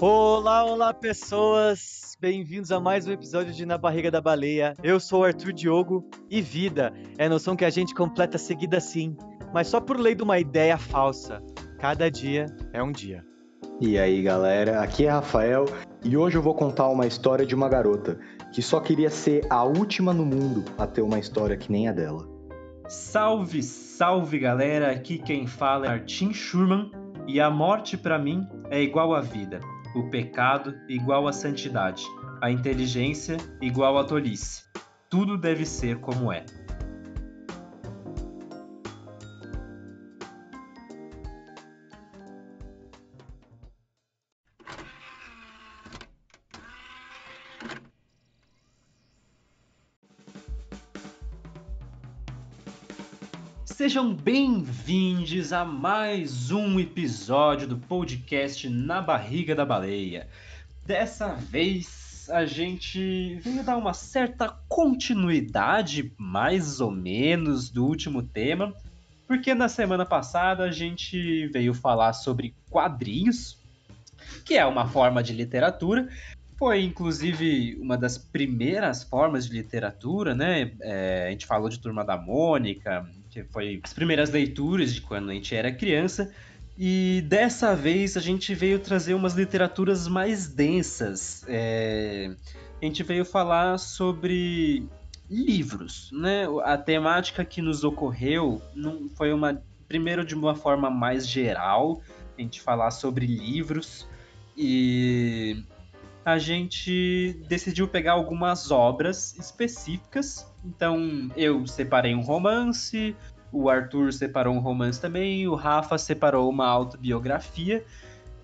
Olá, olá pessoas! Bem-vindos a mais um episódio de Na Barriga da Baleia. Eu sou o Arthur Diogo e vida é a noção que a gente completa seguida assim, mas só por lei de uma ideia falsa. Cada dia é um dia. E aí galera, aqui é Rafael e hoje eu vou contar uma história de uma garota que só queria ser a última no mundo a ter uma história que nem a dela. Salve, salve galera! Aqui quem fala é Martin Schurman e a morte para mim é igual à vida, o pecado igual à santidade, a inteligência igual à tolice. Tudo deve ser como é. Sejam bem-vindos a mais um episódio do podcast Na Barriga da Baleia. Dessa vez a gente veio dar uma certa continuidade, mais ou menos, do último tema, porque na semana passada a gente veio falar sobre quadrinhos, que é uma forma de literatura, foi inclusive uma das primeiras formas de literatura, né? É, a gente falou de Turma da Mônica, que foi as primeiras leituras de quando a gente era criança. E dessa vez a gente veio trazer umas literaturas mais densas. É... A gente veio falar sobre livros, né? A temática que nos ocorreu não foi uma primeiro de uma forma mais geral, a gente falar sobre livros e a gente decidiu pegar algumas obras específicas. Então, eu separei um romance, o Arthur separou um romance também, o Rafa separou uma autobiografia.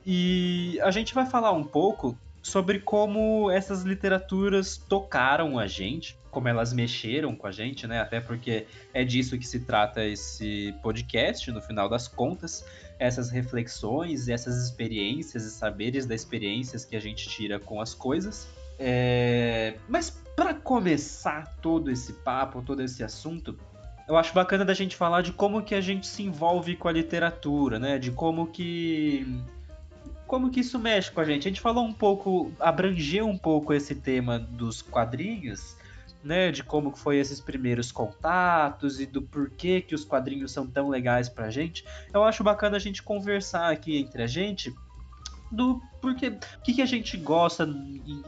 E a gente vai falar um pouco sobre como essas literaturas tocaram a gente, como elas mexeram com a gente, né? Até porque é disso que se trata esse podcast, no final das contas essas reflexões, essas experiências e saberes das experiências que a gente tira com as coisas. É... Mas para começar todo esse papo, todo esse assunto, eu acho bacana da gente falar de como que a gente se envolve com a literatura, né? De como que como que isso mexe com a gente. A gente falou um pouco, abrangeu um pouco esse tema dos quadrinhos, né, de como foi esses primeiros contatos e do porquê que os quadrinhos são tão legais pra gente, eu acho bacana a gente conversar aqui entre a gente do porquê, que, que a gente gosta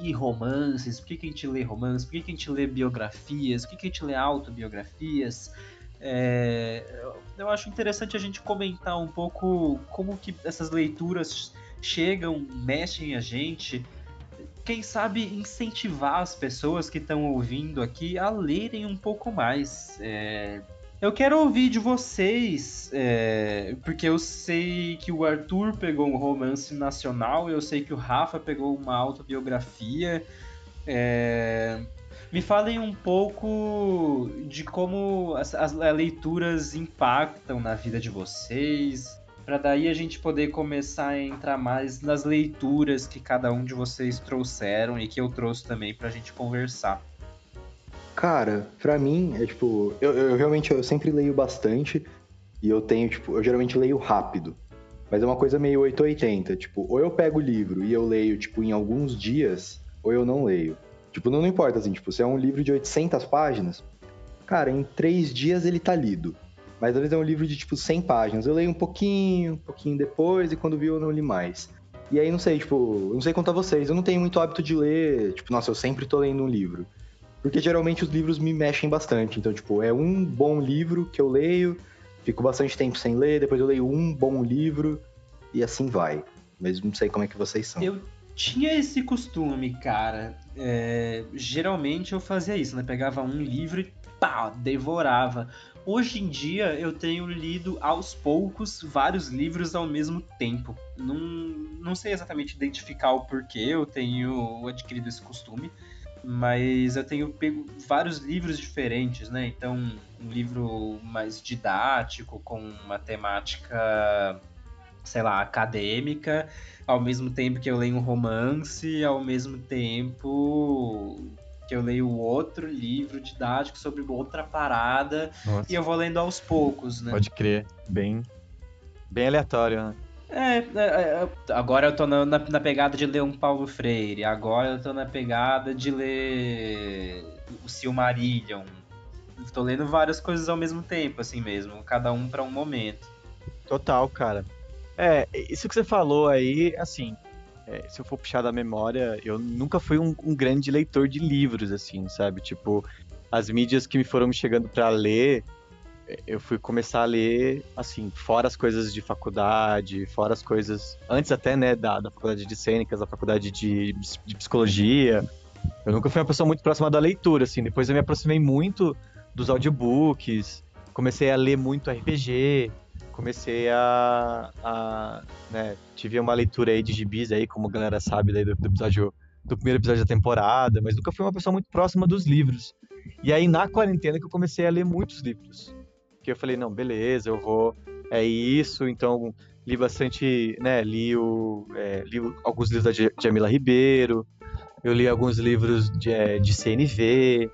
em, romances, por que, que a gente lê romances, por que, que a gente lê biografias, por que, que a gente lê autobiografias. É, eu acho interessante a gente comentar um pouco como que essas leituras chegam, mexem a gente, quem sabe incentivar as pessoas que estão ouvindo aqui a lerem um pouco mais. É... Eu quero ouvir de vocês, é... porque eu sei que o Arthur pegou um romance nacional, eu sei que o Rafa pegou uma autobiografia. É... Me falem um pouco de como as, as leituras impactam na vida de vocês, para daí a gente poder começar a entrar mais nas leituras que cada um de vocês trouxeram e que eu trouxe também pra gente conversar. Cara, pra mim, é tipo, eu, eu realmente eu sempre leio bastante e eu tenho, tipo, eu geralmente leio rápido. Mas é uma coisa meio 880, tipo, ou eu pego o livro e eu leio, tipo, em alguns dias, ou eu não leio. Tipo, não, não importa, assim, tipo, se é um livro de 800 páginas, cara, em três dias ele tá lido. Mas às vezes é um livro de tipo 100 páginas. Eu leio um pouquinho, um pouquinho depois, e quando vi eu não li mais. E aí, não sei, tipo, não sei contar vocês, eu não tenho muito hábito de ler, tipo, nossa, eu sempre tô lendo um livro. Porque geralmente os livros me mexem bastante. Então, tipo, é um bom livro que eu leio, fico bastante tempo sem ler, depois eu leio um bom livro, e assim vai. Mas não sei como é que vocês são. Eu tinha esse costume, cara. É, geralmente eu fazia isso, né? Pegava um livro e pá, devorava. Hoje em dia eu tenho lido aos poucos vários livros ao mesmo tempo. Não, não sei exatamente identificar o porquê eu tenho adquirido esse costume, mas eu tenho pego vários livros diferentes, né? Então, um livro mais didático, com uma temática, sei lá, acadêmica, ao mesmo tempo que eu leio um romance, ao mesmo tempo que eu leio outro livro didático sobre outra parada Nossa. e eu vou lendo aos poucos, né? Pode crer, bem, bem aleatório, né? É, é, é, agora eu tô na, na, na, pegada de ler um Paulo Freire, agora eu tô na pegada de ler o Silmarillion. Tô lendo várias coisas ao mesmo tempo, assim mesmo, cada um para um momento. Total, cara. É, isso que você falou aí, assim, é, se eu for puxar da memória, eu nunca fui um, um, grande leitor de livros, assim, sabe? Tipo, as mídias que me foram chegando para ler, eu fui começar a ler, assim, fora as coisas de faculdade, fora as coisas, antes até, né, da, da faculdade de cênicas, da faculdade de, de psicologia. Eu nunca fui uma pessoa muito próxima da leitura, assim. Depois eu me aproximei muito dos audiobooks, comecei a ler muito RPG, comecei a, a né, tive uma leitura aí de gibis aí, como a galera sabe daí do, do episódio do primeiro episódio da temporada, mas nunca fui uma pessoa muito próxima dos livros. E aí na quarentena que eu comecei a ler muitos livros. Que eu falei, não, beleza, eu vou é isso, então li bastante, né, li, o, é, li alguns livros da Jamila Ribeiro, eu li alguns livros de, é, de CNV,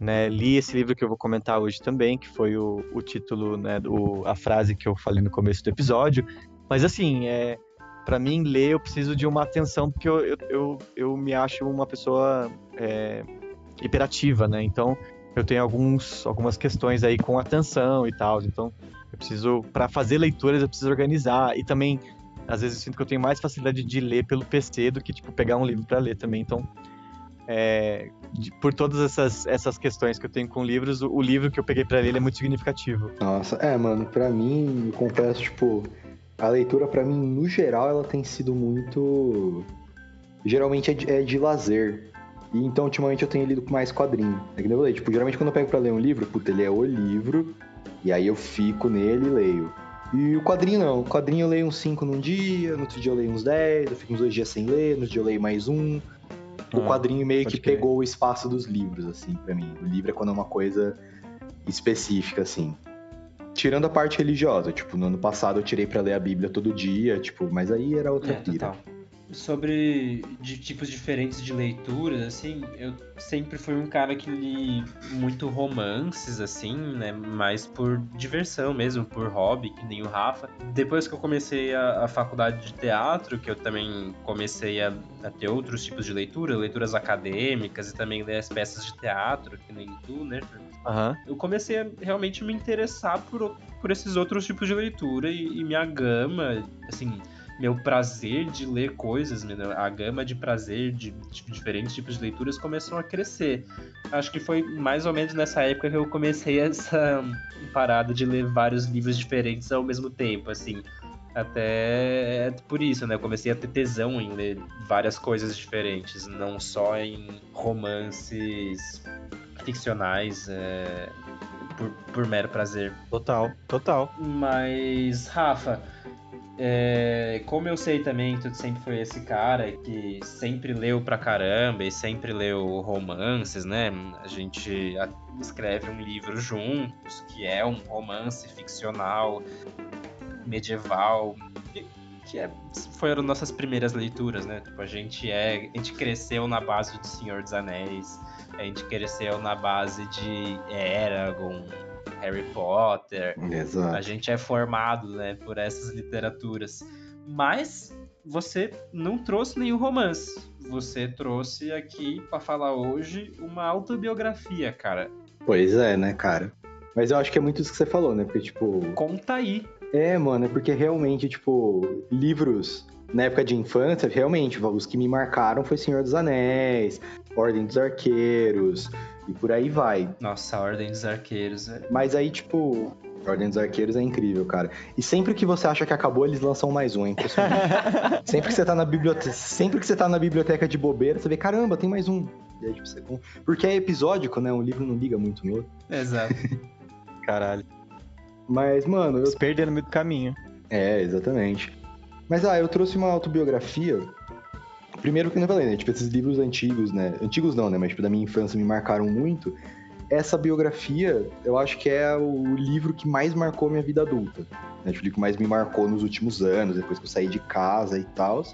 né, li esse livro que eu vou comentar hoje também, que foi o, o título, né, do, a frase que eu falei no começo do episódio. Mas assim, é, para mim, ler eu preciso de uma atenção, porque eu, eu, eu, eu me acho uma pessoa é, hiperativa, né? Então, eu tenho alguns, algumas questões aí com atenção e tal. Então, eu preciso, para fazer leituras, eu preciso organizar. E também, às vezes, eu sinto que eu tenho mais facilidade de ler pelo PC do que, tipo, pegar um livro para ler também. Então, é, de, por todas essas, essas questões que eu tenho com livros, o, o livro que eu peguei para ler é muito significativo. Nossa, é, mano, para mim, confesso, tipo, a leitura para mim, no geral, ela tem sido muito. Geralmente é de, é de lazer. E então, ultimamente, eu tenho lido mais quadrinho. É que eu falei, tipo, geralmente quando eu pego pra ler um livro, puta, ele é o livro, e aí eu fico nele e leio. E o quadrinho não. O quadrinho eu leio uns 5 num dia, no outro dia eu leio uns 10, eu fico uns dois dias sem ler, no outro dia eu leio mais um o ah, quadrinho meio que crer. pegou o espaço dos livros, assim, para mim. O livro é quando é uma coisa específica, assim. Tirando a parte religiosa, tipo, no ano passado eu tirei para ler a Bíblia todo dia, tipo, mas aí era outra é, pira. Total sobre de tipos diferentes de leituras, assim, eu sempre fui um cara que li muito romances, assim, né? Mais por diversão mesmo, por hobby, que nem o Rafa. Depois que eu comecei a, a faculdade de teatro, que eu também comecei a, a, ter outros tipos de leitura, leituras acadêmicas e também ler as peças de teatro, que nem tu, né? Uhum. Eu comecei a realmente me interessar por, por esses outros tipos de leitura e, e minha gama, assim meu prazer de ler coisas, a gama de prazer de, de, diferentes tipos de leituras começou a crescer. Acho que foi mais ou menos nessa época que eu comecei essa parada de ler vários livros diferentes ao mesmo tempo, assim. Até por isso, né? Eu comecei a ter tesão em ler várias coisas diferentes, não só em romances ficcionais, é, por, por mero prazer. Total, total. Mas, Rafa, é, como eu sei também que tu sempre foi esse cara que sempre leu pra caramba e sempre leu romances, né? A gente escreve um livro juntos, que é um romance ficcional, medieval, que é, foram nossas primeiras leituras, né? Tipo, a gente é. A gente cresceu na base de Senhor dos Anéis, a gente cresceu na base de Eragon, Harry Potter. Exato. A gente é formado, né, por essas literaturas. Mas você não trouxe nenhum romance. Você trouxe aqui para falar hoje uma autobiografia, cara. Pois é, né, cara? Mas eu acho que é muito isso que você falou, né? Porque, tipo. Conta aí. É, mano, é porque realmente, tipo, livros na época de infância, realmente, os que me marcaram foi Senhor dos Anéis, Ordem dos Arqueiros, e por aí vai. Nossa, a Ordem dos Arqueiros. É... Mas aí, tipo, a Ordem dos Arqueiros é incrível, cara. E sempre que você acha que acabou, eles lançam mais um, é impressionante. sempre que você tá na biblioteca, sempre que você tá na biblioteca de bobeira, você vê, caramba, tem mais um. E aí, tipo, você... Porque é episódico, né? Um livro não liga muito no outro. Exato. Caralho. Mas, mano. Eu... Se perder no meio do caminho. É, exatamente. Mas, ah, eu trouxe uma autobiografia Primeiro que eu falei, né? Tipo, esses livros antigos, né? Antigos não, né? Mas, tipo, da minha infância me marcaram muito. Essa biografia, eu acho que é o livro que mais marcou minha vida adulta. Né? Tipo, o que mais me marcou nos últimos anos, depois que eu saí de casa e tal.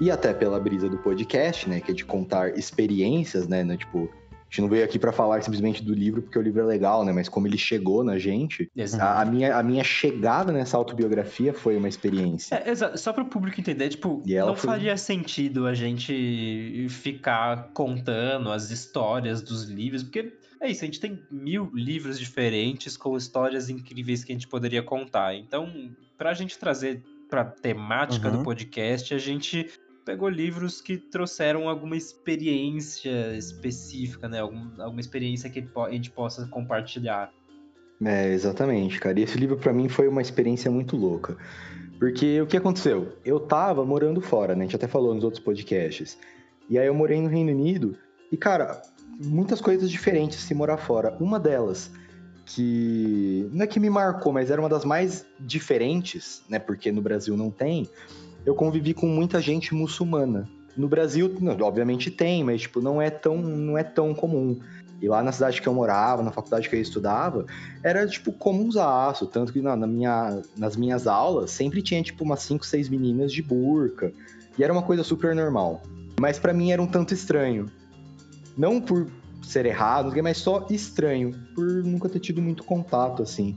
E até pela brisa do podcast, né? Que é de contar experiências, né? né tipo, gente não veio aqui para falar simplesmente do livro porque o livro é legal, né? Mas como ele chegou na gente, a, a, minha, a minha chegada nessa autobiografia foi uma experiência. É, exato. Só para o público entender, tipo, não foi... faria sentido a gente ficar contando as histórias dos livros, porque é isso, a gente tem mil livros diferentes com histórias incríveis que a gente poderia contar. Então, para a gente trazer para temática uhum. do podcast, a gente pegou livros que trouxeram alguma experiência específica, né? Algum, alguma experiência que a gente possa compartilhar. É, exatamente, cara. E esse livro para mim foi uma experiência muito louca. Porque o que aconteceu? Eu tava morando fora, né? A gente até falou nos outros podcasts. E aí eu morei no Reino Unido. E, cara, muitas coisas diferentes se morar fora. Uma delas, que não é que me marcou, mas era uma das mais diferentes, né? Porque no Brasil não tem, eu convivi com muita gente muçulmana. No Brasil, obviamente tem, mas tipo, não é tão, não é tão comum. E lá na cidade que eu morava, na faculdade que eu estudava, era tipo comunzaço, tanto que na, na minha, nas minhas aulas sempre tinha tipo umas 5, 6 meninas de burca. E era uma coisa super normal. Mas para mim era um tanto estranho. Não por ser errado, mas só estranho, por nunca ter tido muito contato assim.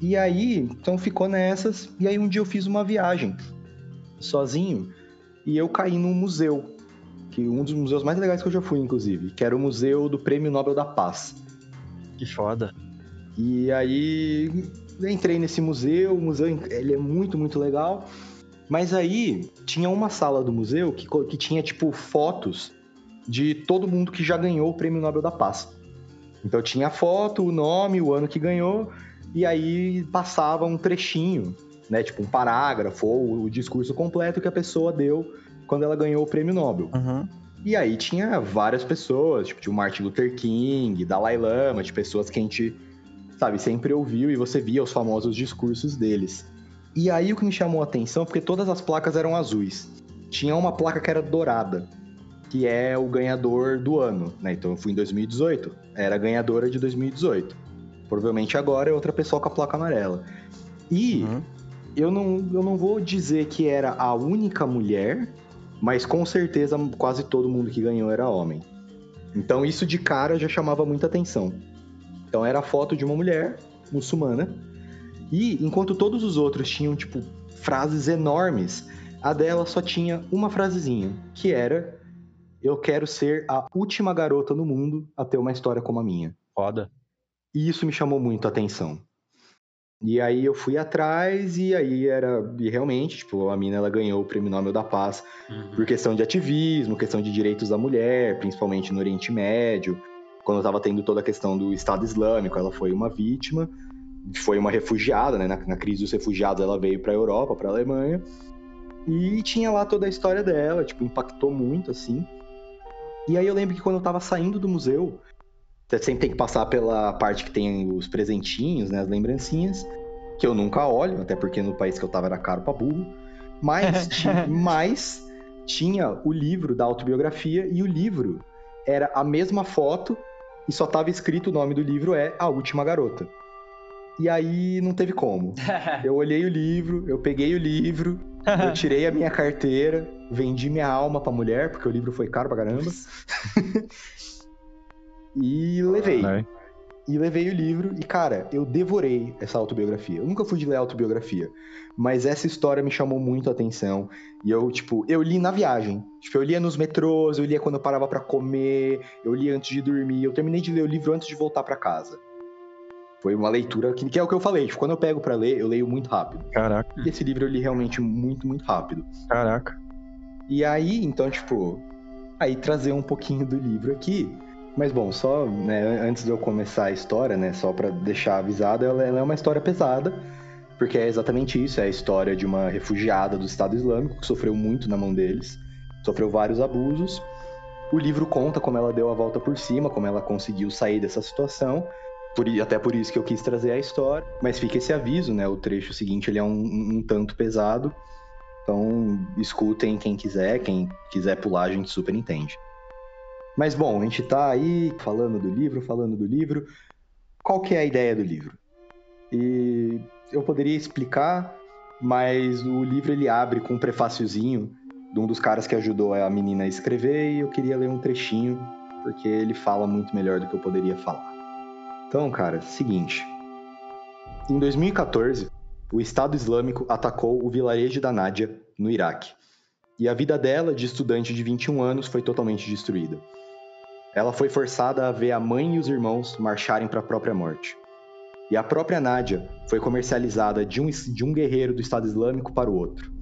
E aí, então ficou nessas, e aí um dia eu fiz uma viagem sozinho e eu caí num museu, que um dos museus mais legais que eu já fui, inclusive, que era o Museu do Prêmio Nobel da Paz. Que foda. E aí entrei nesse museu, o museu ele é muito, muito legal. Mas aí tinha uma sala do museu que, que tinha, tipo, fotos de todo mundo que já ganhou o Prêmio Nobel da Paz. Então tinha a foto, o nome, o ano que ganhou, e aí passava um trechinho né? Tipo um parágrafo ou o discurso completo que a pessoa deu quando ela ganhou o prêmio Nobel. Uhum. E aí tinha várias pessoas, tipo, de Martin Luther King, Dalai Lama, de pessoas que a gente, sabe, sempre ouviu e você via os famosos discursos deles. E aí o que me chamou a atenção, porque todas as placas eram azuis. Tinha uma placa que era dourada, que é o ganhador do ano, né? Então eu fui em 2018, era a ganhadora de 2018. Provavelmente agora é outra pessoa com a placa amarela. E uhum eu não, eu não vou dizer que era a única mulher, mas com certeza quase todo mundo que ganhou era homem. Então isso de cara já chamava muita atenção. Então era a foto de uma mulher muçulmana e enquanto todos os outros tinham tipo frases enormes, a dela só tinha uma frasezinha, que era eu quero ser a última garota no mundo a ter uma história como a minha. Foda. E isso me chamou muito a atenção. E aí eu fui atrás e aí era e realmente, tipo, a mina ela ganhou o Prêmio Nobel da Paz uhum. por questão de ativismo, questão de direitos da mulher, principalmente no Oriente Médio. Quando estava tendo toda a questão do Estado Islâmico, ela foi uma vítima, foi uma refugiada, né? Na, na crise dos refugiados, ela veio para a Europa, para a Alemanha. E tinha lá toda a história dela, tipo, impactou muito assim. E aí eu lembro que quando eu tava saindo do museu, você sempre tem que passar pela parte que tem os presentinhos, né? As lembrancinhas. Que eu nunca olho, até porque no país que eu tava era caro pra burro. Mas, tinha, mas tinha o livro da autobiografia e o livro era a mesma foto e só tava escrito o nome do livro é A Última Garota. E aí não teve como. Eu olhei o livro, eu peguei o livro, eu tirei a minha carteira, vendi minha alma pra mulher, porque o livro foi caro pra caramba. E levei. E levei o livro e, cara, eu devorei essa autobiografia. Eu nunca fui de ler autobiografia, mas essa história me chamou muito a atenção. E eu, tipo, eu li na viagem. Tipo, eu lia nos metrôs, eu lia quando eu parava para comer, eu lia antes de dormir. Eu terminei de ler o livro antes de voltar para casa. Foi uma leitura que, que, é o que eu falei. Tipo, quando eu pego para ler, eu leio muito rápido. Caraca. E esse livro eu li realmente muito, muito rápido. Caraca. E aí, então, tipo, aí trazer um pouquinho do livro aqui mas bom, só né, antes de eu começar a história, né, só para deixar avisado, ela, é uma história pesada, porque é exatamente isso, é a história de uma refugiada do Estado Islâmico que sofreu muito na mão deles, sofreu vários abusos. O livro conta como ela deu a volta por cima, como ela conseguiu sair dessa situação. Por, até por isso que eu quis trazer a história. Mas fica esse aviso, né? O trecho seguinte ele é um, um, um tanto pesado. Então escutem quem quiser, quem quiser pular a gente super entende. Mas bom, a gente está aí falando do livro, falando do livro. Qual que é a ideia do livro? E eu poderia explicar, mas o livro ele abre com um prefáciozinho de um dos caras que ajudou a menina a escrever e eu queria ler um trechinho porque ele fala muito melhor do que eu poderia falar. Então, cara, seguinte. Em 2014, o Estado Islâmico atacou o vilarejo da Nádia, no Iraque. E a vida dela, de estudante de 21 anos, foi totalmente destruída. Ela foi forçada a ver a mãe e os irmãos marcharem para a própria morte. E a própria Nádia foi comercializada de um, de um guerreiro do Estado Islâmico para o outro.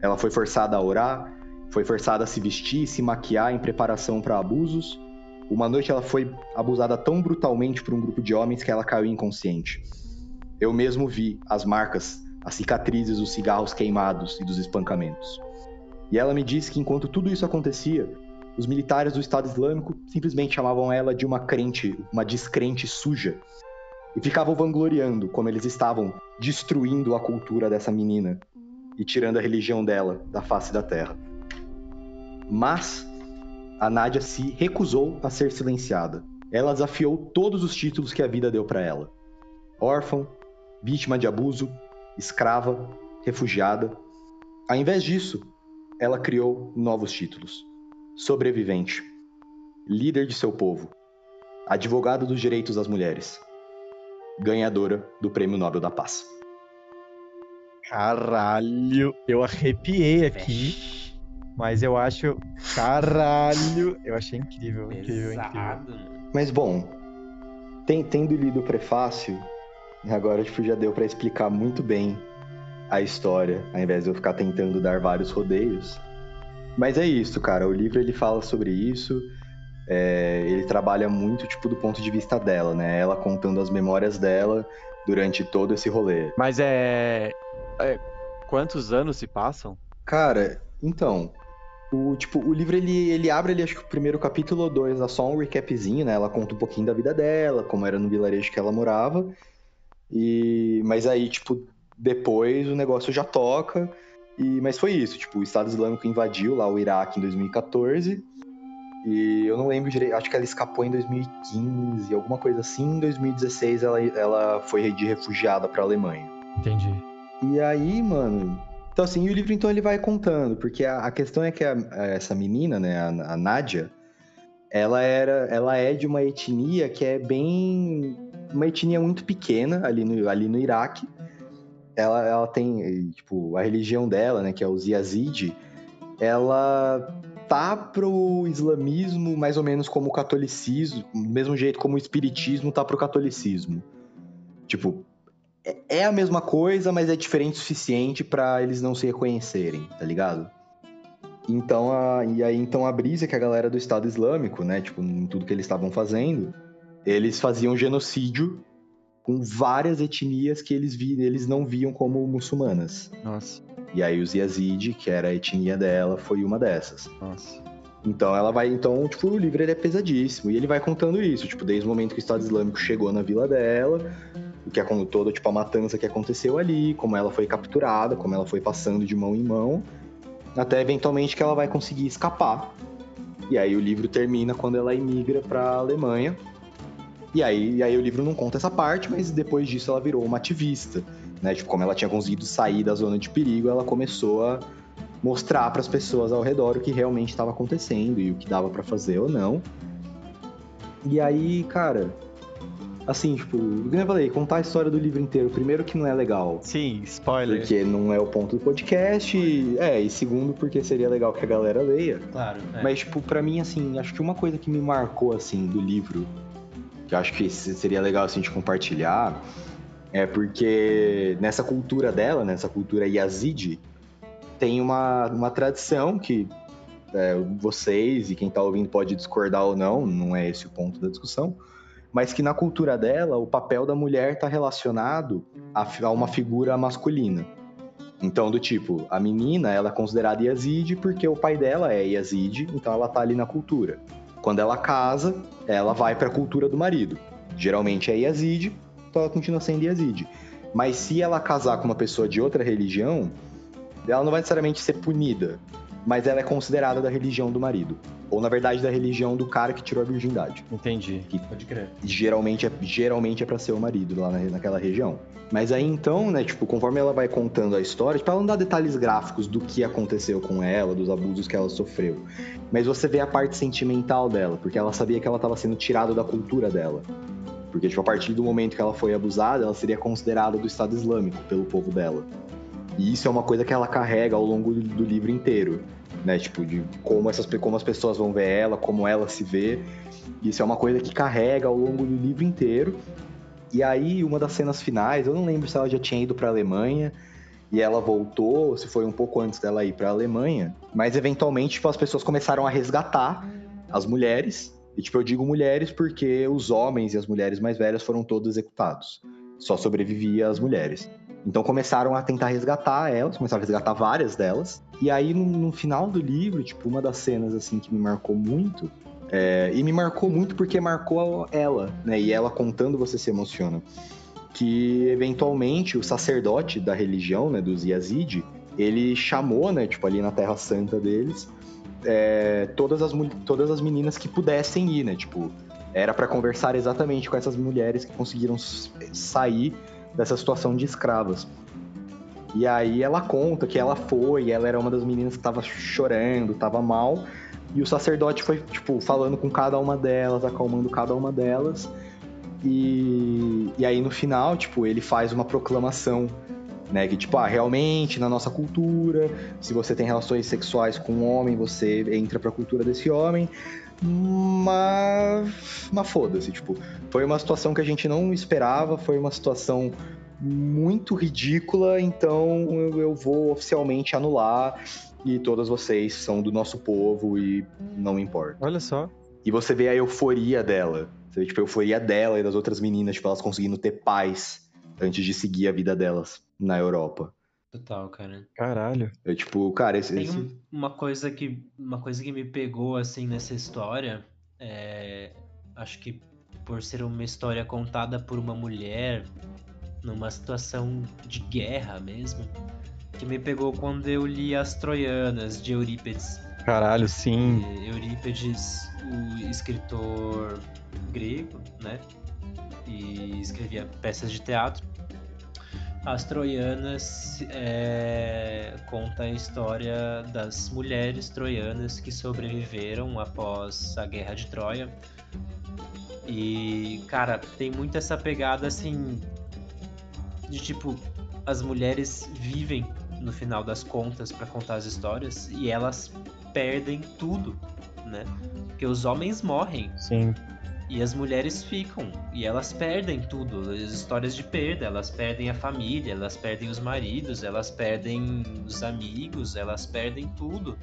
Ela foi forçada a orar, foi forçada a se vestir e se maquiar em preparação para abusos. Uma noite ela foi abusada tão brutalmente por um grupo de homens que ela caiu inconsciente. Eu mesmo vi as marcas, as cicatrizes dos cigarros queimados e dos espancamentos. E ela me disse que enquanto tudo isso acontecia, os militares do Estado Islâmico simplesmente chamavam ela de uma crente, uma descrente suja, e ficavam vangloriando como eles estavam destruindo a cultura dessa menina e tirando a religião dela da face da terra. Mas a Nádia se recusou a ser silenciada. Ela desafiou todos os títulos que a vida deu para ela: órfã, vítima de abuso, escrava, refugiada. Ao invés disso, ela criou novos títulos: sobrevivente, líder de seu povo, advogada dos direitos das mulheres, ganhadora do Prêmio Nobel da Paz. Caralho, eu arrepiei aqui. Mas eu acho. Caralho! Eu achei incrível, incrível, incrível. Mas bom, tem, tendo lido o prefácio, agora tipo, já deu para explicar muito bem a história, ao invés de eu ficar tentando dar vários rodeios. Mas é isso, cara. O livro ele fala sobre isso. É, ele trabalha muito tipo do ponto de vista dela, né? Ela contando as memórias dela durante todo esse rolê. Mas é, é quantos anos se passam? Cara, então, o, tipo, o livro ele, ele abre ali, acho que o primeiro capítulo ou dois, dá só um recapzinho, né? Ela conta um pouquinho da vida dela, como era no vilarejo que ela morava. E mas aí, tipo, depois o negócio já toca. E mas foi isso, tipo, o Estado Islâmico invadiu lá o Iraque em 2014. E eu não lembro direito, acho que ela escapou em 2015, alguma coisa assim. Em 2016 ela, ela foi de refugiada para Alemanha. Entendi. E aí, mano, então, assim, o livro então ele vai contando, porque a, a questão é que a, a, essa menina, né, a, a Nádia, ela era, ela é de uma etnia que é bem, uma etnia muito pequena ali no, ali no Iraque. Ela, ela tem, tipo, a religião dela, né, que é o Yazid, ela tá pro islamismo mais ou menos como o catolicismo, do mesmo jeito como o espiritismo tá pro catolicismo. Tipo, é a mesma coisa, mas é diferente o suficiente para eles não se reconhecerem, tá ligado? Então, a, e aí então a brisa que a galera do Estado Islâmico, né, tipo, em tudo que eles estavam fazendo, eles faziam genocídio com várias etnias que eles, vi, eles não viam como muçulmanas. Nossa. E aí os Yazid, que era a etnia dela, foi uma dessas. Nossa. Então ela vai, então, tipo, o livro ele é pesadíssimo. E ele vai contando isso, tipo, desde o momento que o Estado Islâmico chegou na vila dela, o que é todo, tipo, a matança que aconteceu ali, como ela foi capturada, como ela foi passando de mão em mão, até eventualmente que ela vai conseguir escapar. E aí o livro termina quando ela imigra para a Alemanha. E aí, e aí o livro não conta essa parte, mas depois disso ela virou uma ativista, né? Tipo, como ela tinha conseguido sair da zona de perigo, ela começou a mostrar para as pessoas ao redor o que realmente estava acontecendo e o que dava para fazer ou não. E aí, cara, assim, tipo, como eu falei, contar a história do livro inteiro, primeiro que não é legal. Sim, spoiler. Porque não é o ponto do podcast, e, é, e segundo porque seria legal que a galera leia. Claro. É. Mas, tipo, pra mim, assim, acho que uma coisa que me marcou, assim, do livro, que eu acho que seria legal, assim, de compartilhar, é porque nessa cultura dela, nessa cultura Yazid, tem uma, uma tradição que é, vocês e quem tá ouvindo pode discordar ou não, não é esse o ponto da discussão, mas que na cultura dela o papel da mulher está relacionado a, a, uma figura masculina. Então, do tipo, a menina ela é considerada Yazid porque o pai dela é Yazid, então ela tá ali na cultura. Quando ela casa, ela vai para a cultura do marido. Geralmente é Yazid, então ela continua sendo Yazid. Mas se ela casar com uma pessoa de outra religião, ela não vai necessariamente ser punida. Mas ela é considerada da religião do marido. Ou, na verdade, da religião do cara que tirou a virgindade. Entendi. Que Pode crer. geralmente é, geralmente é pra ser o marido lá na- naquela região. Mas aí então, né, tipo, conforme ela vai contando a história, tipo, ela não dá detalhes gráficos do que aconteceu com ela, dos abusos que ela sofreu. Mas você vê a parte sentimental dela, porque ela sabia que ela estava sendo tirada da cultura dela. Porque, tipo, a partir do momento que ela foi abusada, ela seria considerada do Estado Islâmico pelo povo dela. E isso é uma coisa que ela carrega ao longo do, do livro inteiro, né? Tipo, de como, essas, como as pessoas vão ver ela, como ela se vê. Isso é uma coisa que carrega ao longo do livro inteiro. E aí, uma das cenas finais, eu não lembro se ela já tinha ido pra Alemanha e ela voltou, ou se foi um pouco antes dela ir pra Alemanha, mas eventualmente, tipo, as pessoas começaram a resgatar as mulheres. E, tipo, eu digo mulheres porque os homens e as mulheres mais velhas foram todos executados. Só sobrevivia as mulheres. Então começaram a tentar resgatar elas, começaram a resgatar várias delas. E aí, no, no final do livro, tipo, uma das cenas, assim, que me marcou muito é, e me marcou muito porque marcou ela, né? E ela contando você se emociona. Que eventualmente o sacerdote da religião, né, dos Yazid, ele chamou, né, tipo ali na Terra Santa deles, é, todas, as, todas as meninas que pudessem ir, né? Tipo, era para conversar exatamente com essas mulheres que conseguiram sair dessa situação de escravas. E aí ela conta que ela foi, ela era uma das meninas que tava chorando, tava mal, e o sacerdote foi, tipo, falando com cada uma delas, acalmando cada uma delas. E, e aí no final, tipo, ele faz uma proclamação, né? Que, tipo, ah, realmente, na nossa cultura, se você tem relações sexuais com um homem, você entra pra cultura desse homem. Mas, mas foda-se, tipo, foi uma situação que a gente não esperava, foi uma situação muito ridícula, então eu, eu vou oficialmente anular e todas vocês são do nosso povo e não importa. Olha só. E você vê a euforia dela. Você vê, tipo, a euforia dela e das outras meninas, tipo, elas conseguindo ter paz antes de seguir a vida delas na Europa. Total, cara. Caralho. Eu, tipo, cara, esse. Tem esse- um- uma coisa que uma coisa que me pegou assim nessa história, é, acho que por ser uma história contada por uma mulher numa situação de guerra mesmo, que me pegou quando eu li As Troianas de Eurípides. Caralho, sim. E Eurípides, o escritor grego, né? E escrevia peças de teatro. As Troianas é, conta a história das mulheres troianas que sobreviveram após a Guerra de Troia. E, cara, tem muito essa pegada assim. De tipo, as mulheres vivem no final das contas pra contar as histórias e elas perdem tudo, né? Porque os homens morrem Sim. E as mulheres ficam e elas perdem tudo, as histórias de perda, elas perdem a família, elas perdem os maridos, elas perdem os amigos, elas perdem tudo.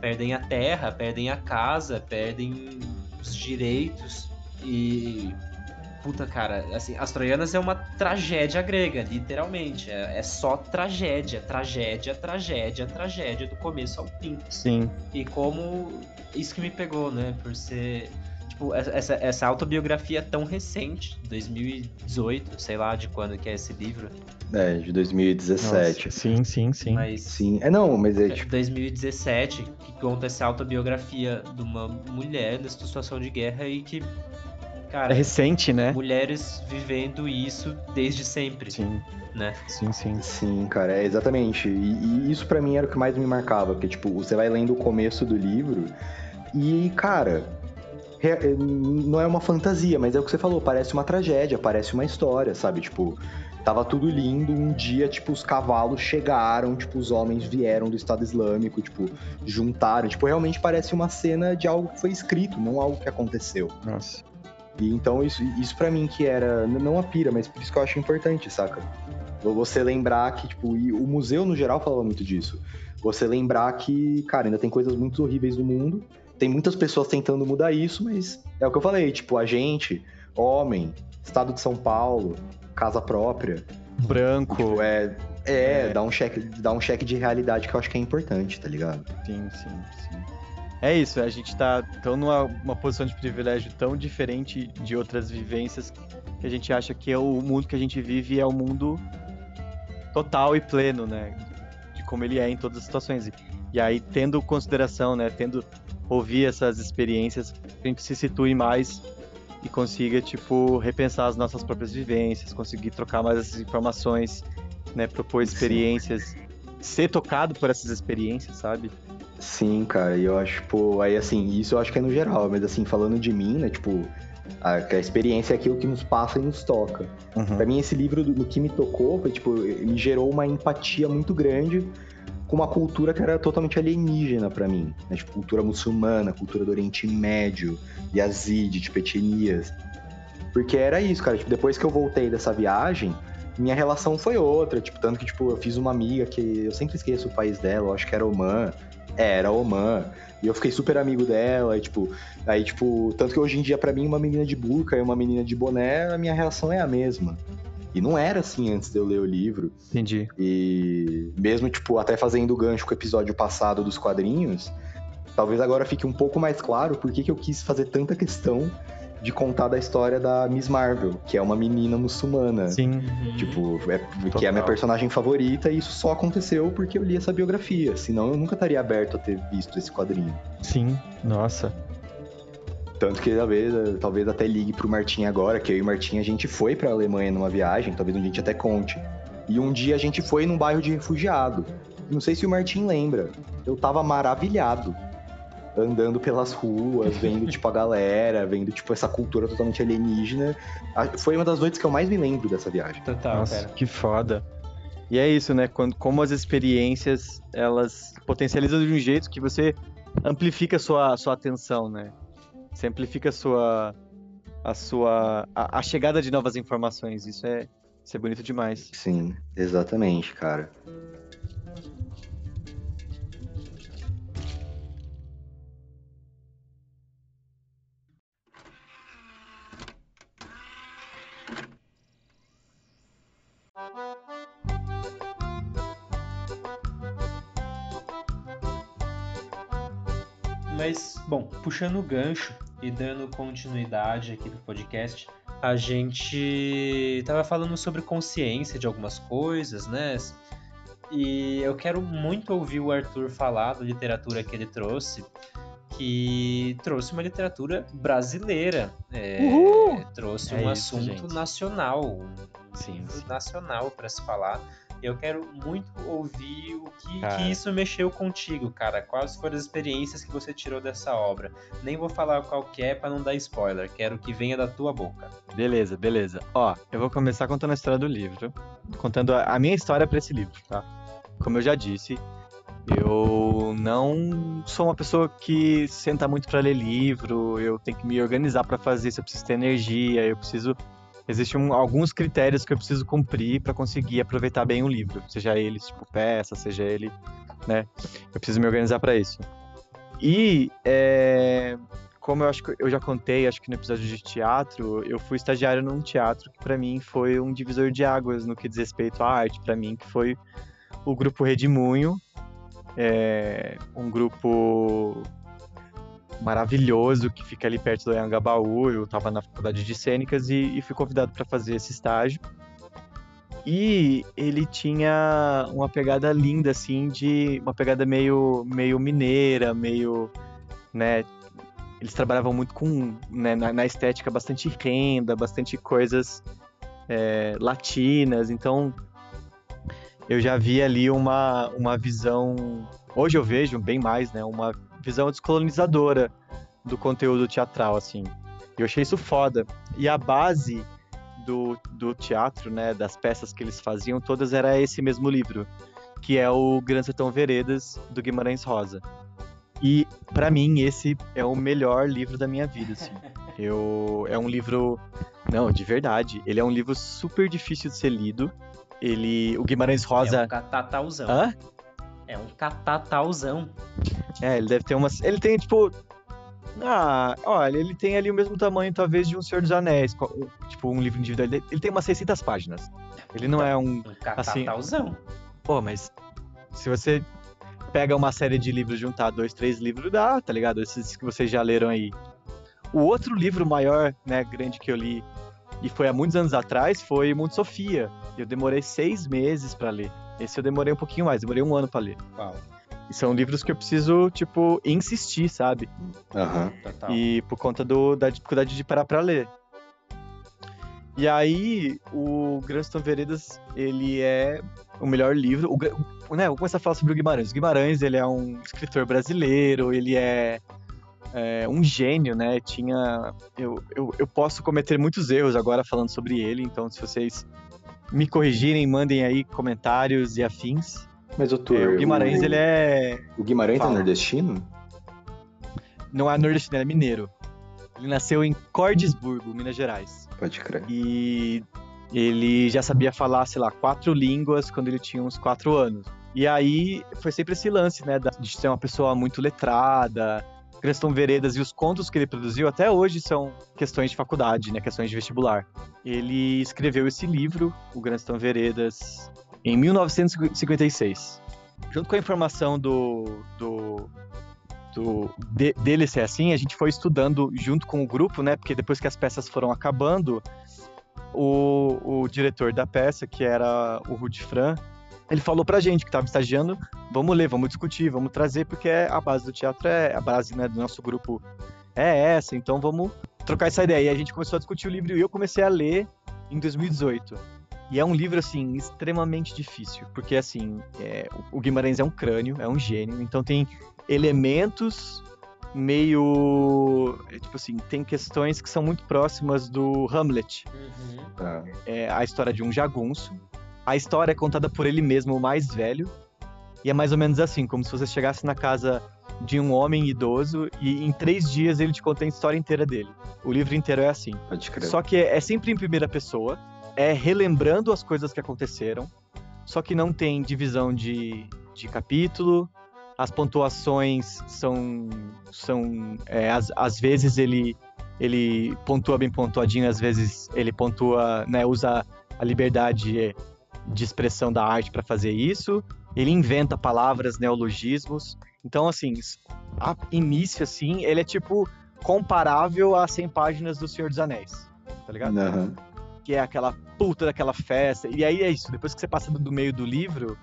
Perdem a terra, perdem a casa, perdem os direitos e puta cara, assim, as troianas é uma tragédia grega, literalmente, é, é só tragédia, tragédia, tragédia, tragédia do começo ao fim. Sim. E como isso que me pegou, né? Por ser. Tipo, essa, essa autobiografia tão recente, 2018, sei lá de quando que é esse livro. É, de 2017. Nossa, Sim, sim, sim. Mas. Sim. É, não, mas é é tipo. 2017, que conta essa autobiografia de uma mulher nessa situação de guerra e que. É Cara, recente, né? mulheres vivendo isso desde sempre, Sim, né? sim, sim. Sim, cara, é exatamente. E, e isso pra mim era o que mais me marcava, porque, tipo, você vai lendo o começo do livro e, cara, é, não é uma fantasia, mas é o que você falou, parece uma tragédia, parece uma história, sabe? Tipo, tava tudo lindo, um dia, tipo, os cavalos chegaram, tipo, os homens vieram do Estado Islâmico, tipo, juntaram. Tipo, realmente parece uma cena de algo que foi escrito, não algo que aconteceu. Nossa. E então isso, isso para mim que era não a pira, mas por isso que eu acho importante, saca? Você lembrar que, tipo, e o museu no geral falava muito disso. Você lembrar que, cara, ainda tem coisas muito horríveis no mundo. Tem muitas pessoas tentando mudar isso, mas é o que eu falei, tipo, a gente, homem, estado de São Paulo, casa própria, Branco. tipo, é, é, É. dá um cheque, dá um cheque de realidade que eu acho que é importante, tá ligado? Sim, sim, sim. É isso, a gente tá tão numa uma posição de privilégio tão diferente de outras vivências que a gente acha que é o mundo que a gente vive é o mundo total e pleno, né? De como ele é em todas as situações. E E aí, tendo consideração, né, tendo ouvir essas experiências, a gente se situe mais e consiga, tipo, repensar as nossas próprias vivências, conseguir trocar mais essas informações, né, propor experiências, Sim. ser tocado por essas experiências, sabe? Sim, cara, e eu acho, tipo, aí assim, isso eu acho que é no geral, mas assim, falando de mim, né, tipo, a, a experiência é aquilo que nos passa e nos toca. Uhum. Pra mim, esse livro, do, do que me tocou, foi, tipo, me gerou uma empatia muito grande com uma cultura que era totalmente alienígena para mim. Né? Tipo, cultura muçulmana, cultura do Oriente Médio, Yazid, tipo, etnias. Porque era isso, cara. Tipo, depois que eu voltei dessa viagem, minha relação foi outra. Tipo, tanto que, tipo, eu fiz uma amiga que eu sempre esqueço o país dela, eu acho que era Oman. É, era Oman. E eu fiquei super amigo dela, e, tipo, aí, tipo, tanto que hoje em dia, para mim, uma menina de burca e uma menina de boné, a minha reação é a mesma. E não era assim antes de eu ler o livro. Entendi. E mesmo, tipo, até fazendo gancho com o episódio passado dos quadrinhos, talvez agora fique um pouco mais claro por que, que eu quis fazer tanta questão de contar da história da Miss Marvel, que é uma menina muçulmana. Sim. Tipo, é, que é a minha personagem favorita e isso só aconteceu porque eu li essa biografia. Senão eu nunca estaria aberto a ter visto esse quadrinho. Sim, nossa. Tanto que talvez, talvez até ligue pro Martim agora, que eu e o Martim a gente foi pra Alemanha numa viagem, talvez um dia a gente até conte. E um dia a gente foi num bairro de refugiado. Não sei se o Martim lembra. Eu tava maravilhado. Andando pelas ruas, vendo, tipo, a galera, vendo, tipo, essa cultura totalmente alienígena. Foi uma das noites que eu mais me lembro dessa viagem. Total, Nossa, cara. que foda. E é isso, né? Quando, como as experiências, elas potencializam de um jeito que você amplifica a sua, a sua atenção, né? Você amplifica a sua. a sua. a, a chegada de novas informações. Isso é, isso é bonito demais. Sim, exatamente, cara. Puxando o gancho e dando continuidade aqui do podcast, a gente tava falando sobre consciência de algumas coisas, né? E eu quero muito ouvir o Arthur falar da literatura que ele trouxe, que trouxe uma literatura brasileira, é, trouxe é um isso, assunto gente. nacional, um Sim. nacional para se falar. Eu quero muito ouvir o que, que, isso mexeu contigo, cara. Quais foram as experiências que você tirou dessa obra? Nem vou falar qual que é para não dar spoiler. Quero que venha da tua boca. Beleza, beleza. Ó, eu vou começar contando a história do livro, contando a minha história para esse livro, tá? Como eu já disse, eu não sou uma pessoa que senta muito para ler livro, eu tenho que me organizar para fazer isso, eu preciso ter energia, eu preciso existem um, alguns critérios que eu preciso cumprir para conseguir aproveitar bem o livro, seja ele tipo peça, seja ele, né? Eu preciso me organizar para isso. E é, como eu acho que eu já contei, acho que no episódio de teatro, eu fui estagiário num teatro que para mim foi um divisor de águas no que diz respeito à arte, para mim que foi o grupo Redemunho, é, um grupo maravilhoso que fica ali perto do Anhangabaú. Eu estava na faculdade de cênicas e, e fui convidado para fazer esse estágio. E ele tinha uma pegada linda, assim, de uma pegada meio, meio mineira, meio, né? Eles trabalhavam muito com, né, na, na estética, bastante renda, bastante coisas é, latinas. Então, eu já vi ali uma, uma visão. Hoje eu vejo bem mais, né? Uma visão descolonizadora do conteúdo teatral, assim. Eu achei isso foda. E a base do, do teatro, né, das peças que eles faziam, todas era esse mesmo livro, que é o Grande Sertão Veredas, do Guimarães Rosa. E, para mim, esse é o melhor livro da minha vida, assim. Eu, é um livro... Não, de verdade. Ele é um livro super difícil de ser lido. Ele... O Guimarães Rosa... É um catatauzão. Hã? É um catatauzão. É, ele deve ter umas. Ele tem, tipo. Ah, olha, ele tem ali o mesmo tamanho, talvez, de um Senhor dos Anéis. Tipo, um livro individual. Ele tem umas 600 páginas. Ele não é um. Um assim, Pô, mas. Se você pega uma série de livros, juntar dois, três livros, dá, tá ligado? Esses que vocês já leram aí. O outro livro maior, né, grande que eu li, e foi há muitos anos atrás, foi Mundo Sofia. Eu demorei seis meses para ler. Esse eu demorei um pouquinho mais, demorei um ano para ler. Uau. São livros que eu preciso, tipo, insistir, sabe? Aham. Total. E por conta do, da dificuldade de parar pra ler. E aí, o Granston Veredas, ele é o melhor livro. O- né, vou começar a falar sobre o Guimarães. O Guimarães, ele é um escritor brasileiro, ele é, é, um gênio, né? Tinha... Eu, eu, eu posso cometer muitos erros agora falando sobre ele, então se vocês me corrigirem, mandem aí comentários e afins. Mas, É, doutor, o Guimarães, ele é... O Guimarães é Fala. nordestino? Não é nordestino, ele é mineiro. Ele nasceu em Cordesburgo, Minas Gerais. Pode crer. E ele já sabia falar, sei lá, quatro línguas quando ele tinha uns quatro anos. E aí foi sempre esse lance, né, de ser uma pessoa muito letrada. Creston Veredas e os contos que ele produziu até hoje são questões de faculdade, né, questões de vestibular. Ele escreveu esse livro, o Creston Veredas, em 1956. Junto com a informação do, do, do de- dele ser assim, a gente foi estudando junto com o grupo, né? Porque depois que as peças foram acabando, o, o diretor da peça, que era o Rudy Fran, ele falou pra gente que estava estagiando, vamos ler, vamos discutir, vamos trazer, porque a base do teatro é a base né, do nosso grupo é essa, então vamos trocar essa ideia. E a gente começou a discutir o livro e eu comecei a ler em 2018. E é um livro, assim, extremamente difícil, porque, assim, é, o Guimarães é um crânio, é um gênio, então tem elementos meio. é, Tipo assim, tem questões que são muito próximas do Hamlet. Uhum. Tá. É a história de um jagunço. A história é contada por ele mesmo, o mais velho. E é mais ou menos assim, como se você chegasse na casa de um homem idoso e em três dias ele te conta a história inteira dele. O livro inteiro é assim. Pode crer. Só que é sempre em primeira pessoa, é relembrando as coisas que aconteceram, só que não tem divisão de, de capítulo, as pontuações são. são é, às, às vezes ele, ele pontua bem pontuadinho, às vezes ele pontua, né, usa a liberdade de expressão da arte para fazer isso, ele inventa palavras, neologismos. Então, assim, a início, assim, ele é tipo comparável a 100 páginas do Senhor dos Anéis, tá ligado? Aham. Que é aquela puta daquela festa. E aí é isso, depois que você passa do, meio do livro,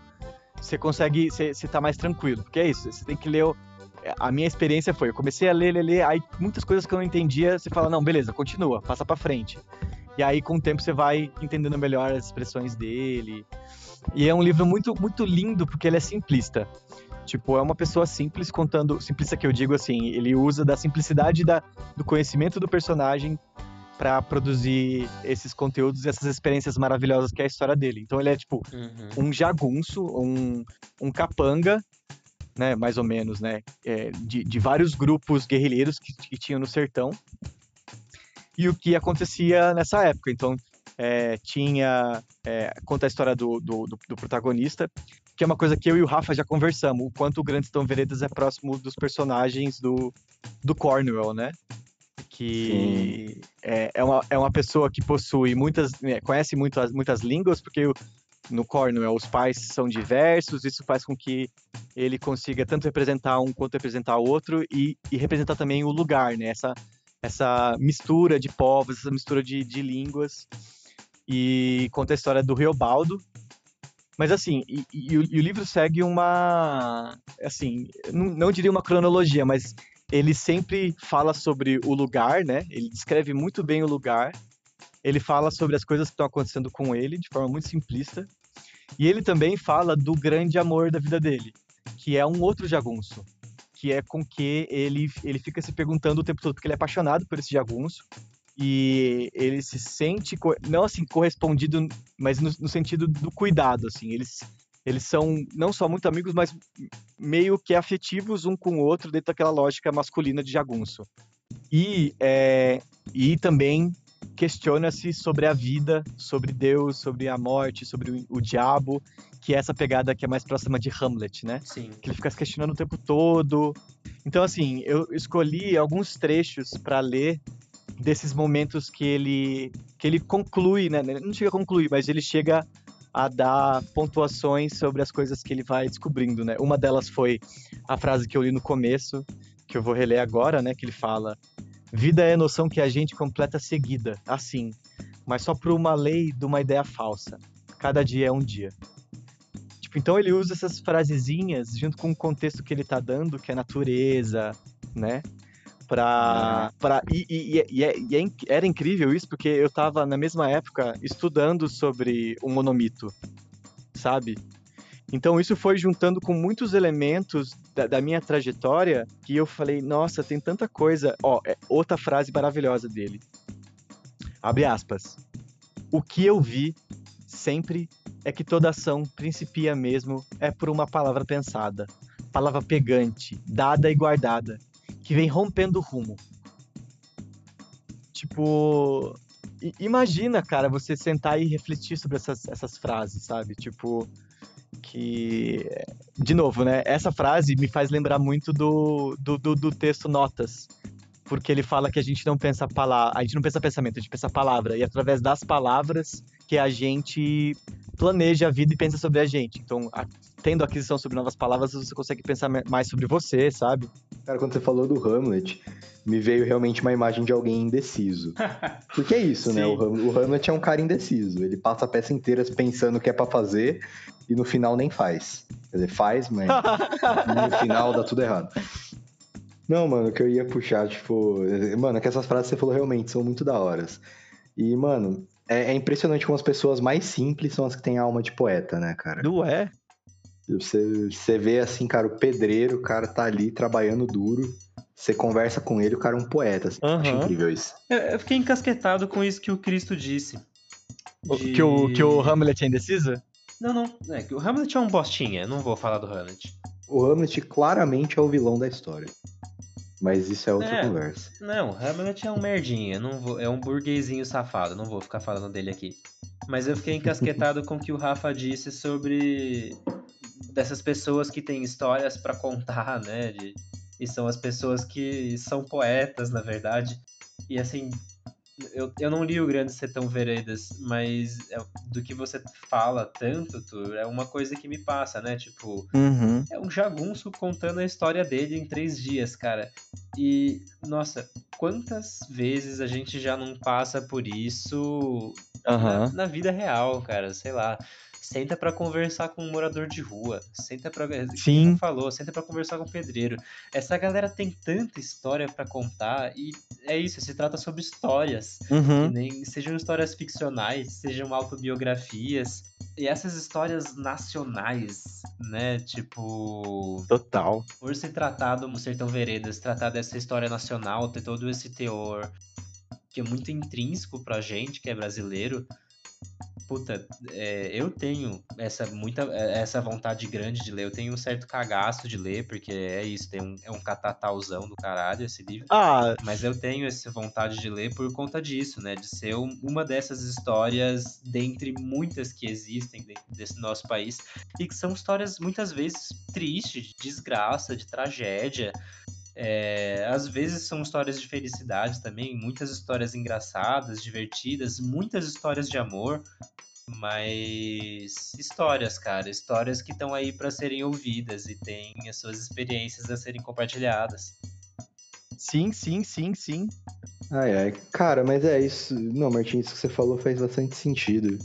você consegue, você, você tá mais tranquilo. Porque é isso, você tem que ler. o- A minha experiência foi, eu comecei a ler, ler, ler, aí muitas coisas que eu não entendia, você fala, não, beleza, continua, passa pra frente. E aí, com o tempo, você vai entendendo melhor as expressões dele. E é um livro muito, muito lindo, porque ele é simplista. Tipo, é uma pessoa simples contando. Simplista que eu digo assim, ele usa da simplicidade da, do conhecimento do personagem para produzir esses conteúdos e essas experiências maravilhosas que é a história dele. Então ele é tipo Uhum. um jagunço, um, um capanga, né, mais ou menos, né, é, de, de vários grupos guerrilheiros que, que tinham no sertão e o que acontecia nessa época. Então é, tinha é, conta a história do, do, do- do protagonista, que é uma coisa que eu e o Rafa já conversamos, o quanto o Grande Estão Veredas é próximo dos personagens do, do Cornwell, né? Que é, é, uma, é uma pessoa que possui muitas, né, conhece muitas, muitas línguas, porque no Cornwell os pais são diversos, isso faz com que ele consiga tanto representar um quanto representar o outro e, e representar também o lugar, né? Essa, essa mistura de povos, essa mistura de, de línguas. E conta a história do Riobaldo. Mas assim, e, e o, e o livro segue uma. Assim, não, não diria uma cronologia, mas ele sempre fala sobre o lugar, né? Ele descreve muito bem o lugar. Ele fala sobre as coisas que estão acontecendo com ele de forma muito simplista. E ele também fala do grande amor da vida dele, que é um outro jagunço, que é com que ele, ele fica se perguntando o tempo todo, porque ele é apaixonado por esse jagunço. E ele se sente, não assim, correspondido, mas no, no sentido do cuidado, assim. Eles, eles são não só muito amigos, mas meio que afetivos um com o outro dentro daquela lógica masculina de jagunço. E, é, e também questiona-se sobre a vida, sobre Deus, sobre a morte, sobre o, o diabo, que é essa pegada que é mais próxima de Hamlet, né? Sim. que ele fica se questionando o tempo todo. Então, assim, eu escolhi alguns trechos para ler desses momentos que ele que ele conclui, né? Não chega a concluir, mas ele chega a dar pontuações sobre as coisas que ele vai descobrindo, né? Uma delas foi a frase que eu li no começo, que eu vou reler agora, né? Que ele fala: Vida é a noção que a gente completa seguida, assim, mas só por uma lei de uma ideia falsa. Cada dia é um dia. tipo, então ele usa essas frasezinhas junto com o contexto que ele tá dando, que é natureza, né? Pra, pra, e, e, e, é, e é, era incrível isso, porque eu tava na mesma época estudando sobre o monomito, sabe? Então isso foi juntando com muitos elementos da, da, minha trajetória que eu falei, nossa, tem tanta coisa. Ó, é outra frase maravilhosa dele. Abre aspas. O que eu vi sempre é que toda ação principia mesmo é por uma palavra pensada, palavra pegante, dada e guardada, que vem rompendo o rumo. Tipo, imagina, cara, você sentar e refletir sobre essas, essas frases, sabe? Tipo, que de novo, né? Essa frase me faz lembrar muito do, do, do, do texto Notas, porque ele fala que a gente não pensa palavra, a gente não pensa pensamento, a gente pensa palavra e através das palavras que a gente planeja a vida e pensa sobre a gente. Então, a, tendo aquisição sobre novas palavras, você consegue pensar mais sobre você, sabe? Cara, quando você falou do Hamlet, me veio realmente uma imagem de alguém indeciso. Porque é isso, né? O, o Hamlet é um cara indeciso. Ele passa a peça inteira pensando o que é para fazer e no final nem faz. Quer dizer, faz, mas no final dá tudo errado. Não, mano, que eu ia puxar, tipo. Mano, é que essas frases que você falou realmente são muito da horas. E, mano, é, é, impressionante como as pessoas mais simples são as que têm alma de poeta, né, cara? Não é? Você, você vê assim, cara, o pedreiro, o cara tá ali trabalhando duro. Você conversa com ele, o cara é um poeta. Assim, uhum. Acho incrível isso. Eu, eu, fiquei encasquetado com isso que o Cristo disse. De... Que, o, que o Hamlet é indeciso? Não, não. É, que o Hamlet é um bostinha. Não vou falar do Hamlet. O Hamlet claramente é o vilão da história. Mas isso é outra é, conversa. Não, Hamlet é um merdinha, não vou, é um burguesinho safado, não vou ficar falando dele aqui. Mas eu fiquei encasquetado com o que o Rafa disse sobre dessas pessoas que têm histórias para contar, né? De, e são as pessoas que são poetas, na verdade. E assim, eu, eu não li o Grande Sertão Veredas, mas é, do que você fala tanto, tu, é uma coisa que me passa, né? Tipo, uhum. é um jagunço contando a história dele em três dias, cara. E, nossa, quantas vezes a gente já não passa por isso uhum. na, na vida real, cara? Sei lá senta para conversar com um morador de rua, senta para Sim. falou, senta para conversar com o pedreiro. Essa galera tem tanta história para contar e é isso, se trata sobre histórias, uhum. nem sejam histórias ficcionais, sejam autobiografias e essas histórias nacionais, né, tipo total. Por se tratar do Sertão Veredas, tratar dessa história nacional, ter todo esse teor que é muito intrínseco pra gente, que é brasileiro, puta, é, eu tenho essa muita é, essa vontade grande de ler. Eu tenho um certo cagaço de ler, porque é isso, tem um, é um catatauzão do caralho esse livro. Ah. Mas eu tenho essa vontade de ler por conta disso, né? De ser um, uma dessas histórias dentre muitas que existem dentro desse nosso país. E que são histórias muitas vezes tristes, de desgraça, de tragédia. É, às vezes são histórias de felicidade também, muitas histórias engraçadas, divertidas, muitas histórias de amor, mas histórias, cara, histórias que estão aí para serem ouvidas e têm as suas experiências a serem compartilhadas. Sim, sim, sim, sim. Ai, ai. Cara, mas é isso. Não, Martins, isso que você falou faz bastante sentido.